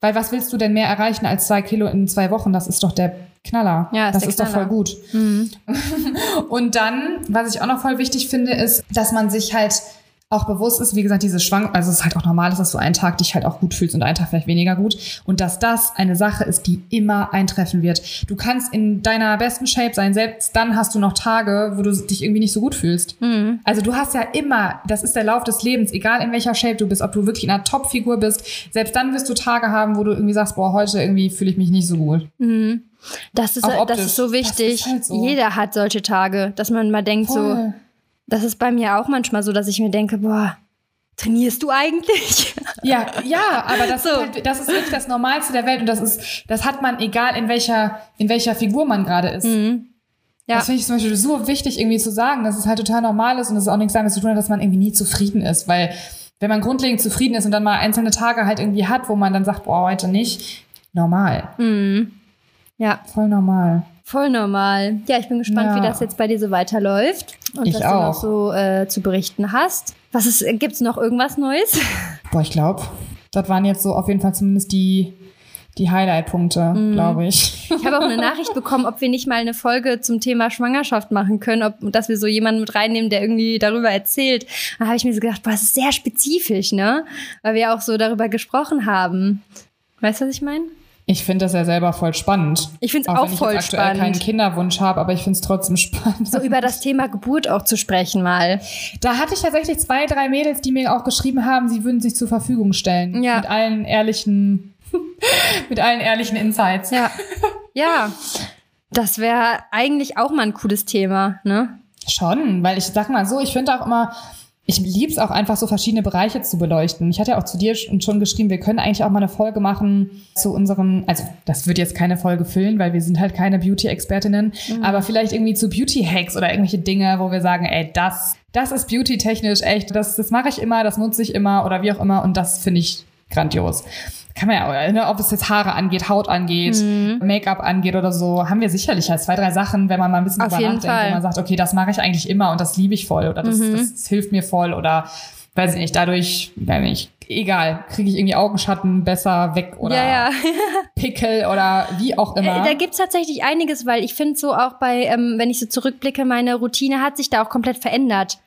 Weil was willst du denn mehr erreichen als zwei Kilo in zwei Wochen? Das ist doch der Knaller. Ja, ist das ist Knaller. doch voll gut. Mhm. [laughs] Und dann, was ich auch noch voll wichtig finde, ist, dass man sich halt auch bewusst ist, wie gesagt, diese Schwank, also es ist halt auch normal, dass du einen Tag dich halt auch gut fühlst und einen Tag vielleicht weniger gut. Und dass das eine Sache ist, die immer eintreffen wird. Du kannst in deiner besten Shape sein, selbst dann hast du noch Tage, wo du dich irgendwie nicht so gut fühlst. Mhm. Also du hast ja immer, das ist der Lauf des Lebens, egal in welcher Shape du bist, ob du wirklich in einer Top-Figur bist, selbst dann wirst du Tage haben, wo du irgendwie sagst, boah, heute irgendwie fühle ich mich nicht so gut. Mhm. Das ist, das ist so wichtig. Ist halt so. Jeder hat solche Tage, dass man mal denkt Voll. so, das ist bei mir auch manchmal so, dass ich mir denke, boah, trainierst du eigentlich? [laughs] Ja, ja, aber das, so. ist halt, das ist wirklich das Normalste der Welt und das ist, das hat man egal in welcher, in welcher Figur man gerade ist. Mhm. Ja. Das finde ich zum Beispiel so wichtig irgendwie zu sagen, dass es halt total normal ist und es auch nichts damit zu tun hat, dass man irgendwie nie zufrieden ist, weil wenn man grundlegend zufrieden ist und dann mal einzelne Tage halt irgendwie hat, wo man dann sagt, boah, heute nicht, normal. Mhm. Ja. Voll normal. Voll normal. Ja, ich bin gespannt, ja. wie das jetzt bei dir so weiterläuft und ich was auch. du noch so äh, zu berichten hast. Was ist, gibt's noch irgendwas Neues? [laughs] Boah, ich glaube, das waren jetzt so auf jeden Fall zumindest die die Highlight-Punkte, mm. glaube ich. Ich habe auch eine [laughs] Nachricht bekommen, ob wir nicht mal eine Folge zum Thema Schwangerschaft machen können, ob, dass wir so jemanden mit reinnehmen, der irgendwie darüber erzählt. Da habe ich mir so gedacht, boah, das ist sehr spezifisch, ne? Weil wir auch so darüber gesprochen haben. Weißt du, was ich meine? Ich finde das ja selber voll spannend. Ich finde es auch, auch voll ich spannend. keinen Kinderwunsch habe, aber ich finde es trotzdem [laughs] spannend. So über das Thema Geburt auch zu sprechen mal. Da hatte ich tatsächlich zwei, drei Mädels, die mir auch geschrieben haben, sie würden sich zur Verfügung stellen. Ja. Mit allen ehrlichen, [laughs] mit allen ehrlichen Insights. Ja. Ja. Das wäre eigentlich auch mal ein cooles Thema, ne? Schon, weil ich sag mal so, ich finde auch immer, ich liebe es auch einfach so verschiedene Bereiche zu beleuchten. Ich hatte ja auch zu dir schon geschrieben, wir können eigentlich auch mal eine Folge machen zu unserem, also das wird jetzt keine Folge füllen, weil wir sind halt keine Beauty-Expertinnen, mhm. aber vielleicht irgendwie zu Beauty-Hacks oder irgendwelche Dinge, wo wir sagen, ey, das, das ist beauty-technisch echt, das, das mache ich immer, das nutze ich immer oder wie auch immer und das finde ich grandios kann man ja, ne, ob es jetzt Haare angeht, Haut angeht, mhm. Make-up angeht oder so, haben wir sicherlich halt zwei, drei Sachen, wenn man mal ein bisschen Auf drüber nachdenkt, Fall. wo man sagt, okay, das mache ich eigentlich immer und das liebe ich voll oder das, mhm. das, das, hilft mir voll oder weiß ich nicht, dadurch, weiß nicht, egal, kriege ich irgendwie Augenschatten besser weg oder ja, ja. [laughs] Pickel oder wie auch immer. Äh, da gibt's tatsächlich einiges, weil ich finde so auch bei, ähm, wenn ich so zurückblicke, meine Routine hat sich da auch komplett verändert.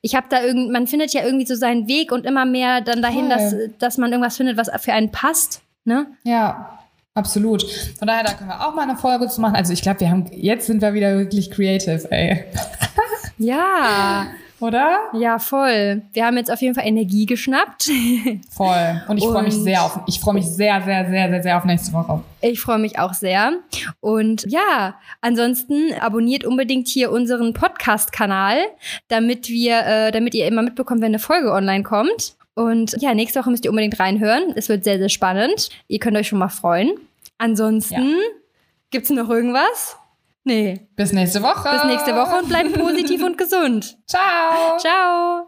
Ich habe da irgend, man findet ja irgendwie so seinen Weg und immer mehr dann dahin, dass, dass man irgendwas findet, was für einen passt. Ne? Ja, absolut. Von daher, da können wir auch mal eine Folge zu machen. Also ich glaube, wir haben, jetzt sind wir wieder wirklich creative, ey. ja. [laughs] Oder? Ja, voll. Wir haben jetzt auf jeden Fall Energie geschnappt. [laughs] Voll. Und ich freue mich sehr auf, ich freue mich sehr, sehr, sehr, sehr, sehr auf nächste Woche. Ich freue mich auch sehr. Und ja, ansonsten abonniert unbedingt hier unseren Podcast-Kanal, damit wir, äh, damit ihr immer mitbekommt, wenn eine Folge online kommt. Und ja, nächste Woche müsst ihr unbedingt reinhören. Es wird sehr, sehr spannend. Ihr könnt euch schon mal freuen. Ansonsten, ja. gibt's noch irgendwas? Nee. Bis nächste Woche. Bis nächste Woche und bleibt positiv und gesund. Ciao. Ciao.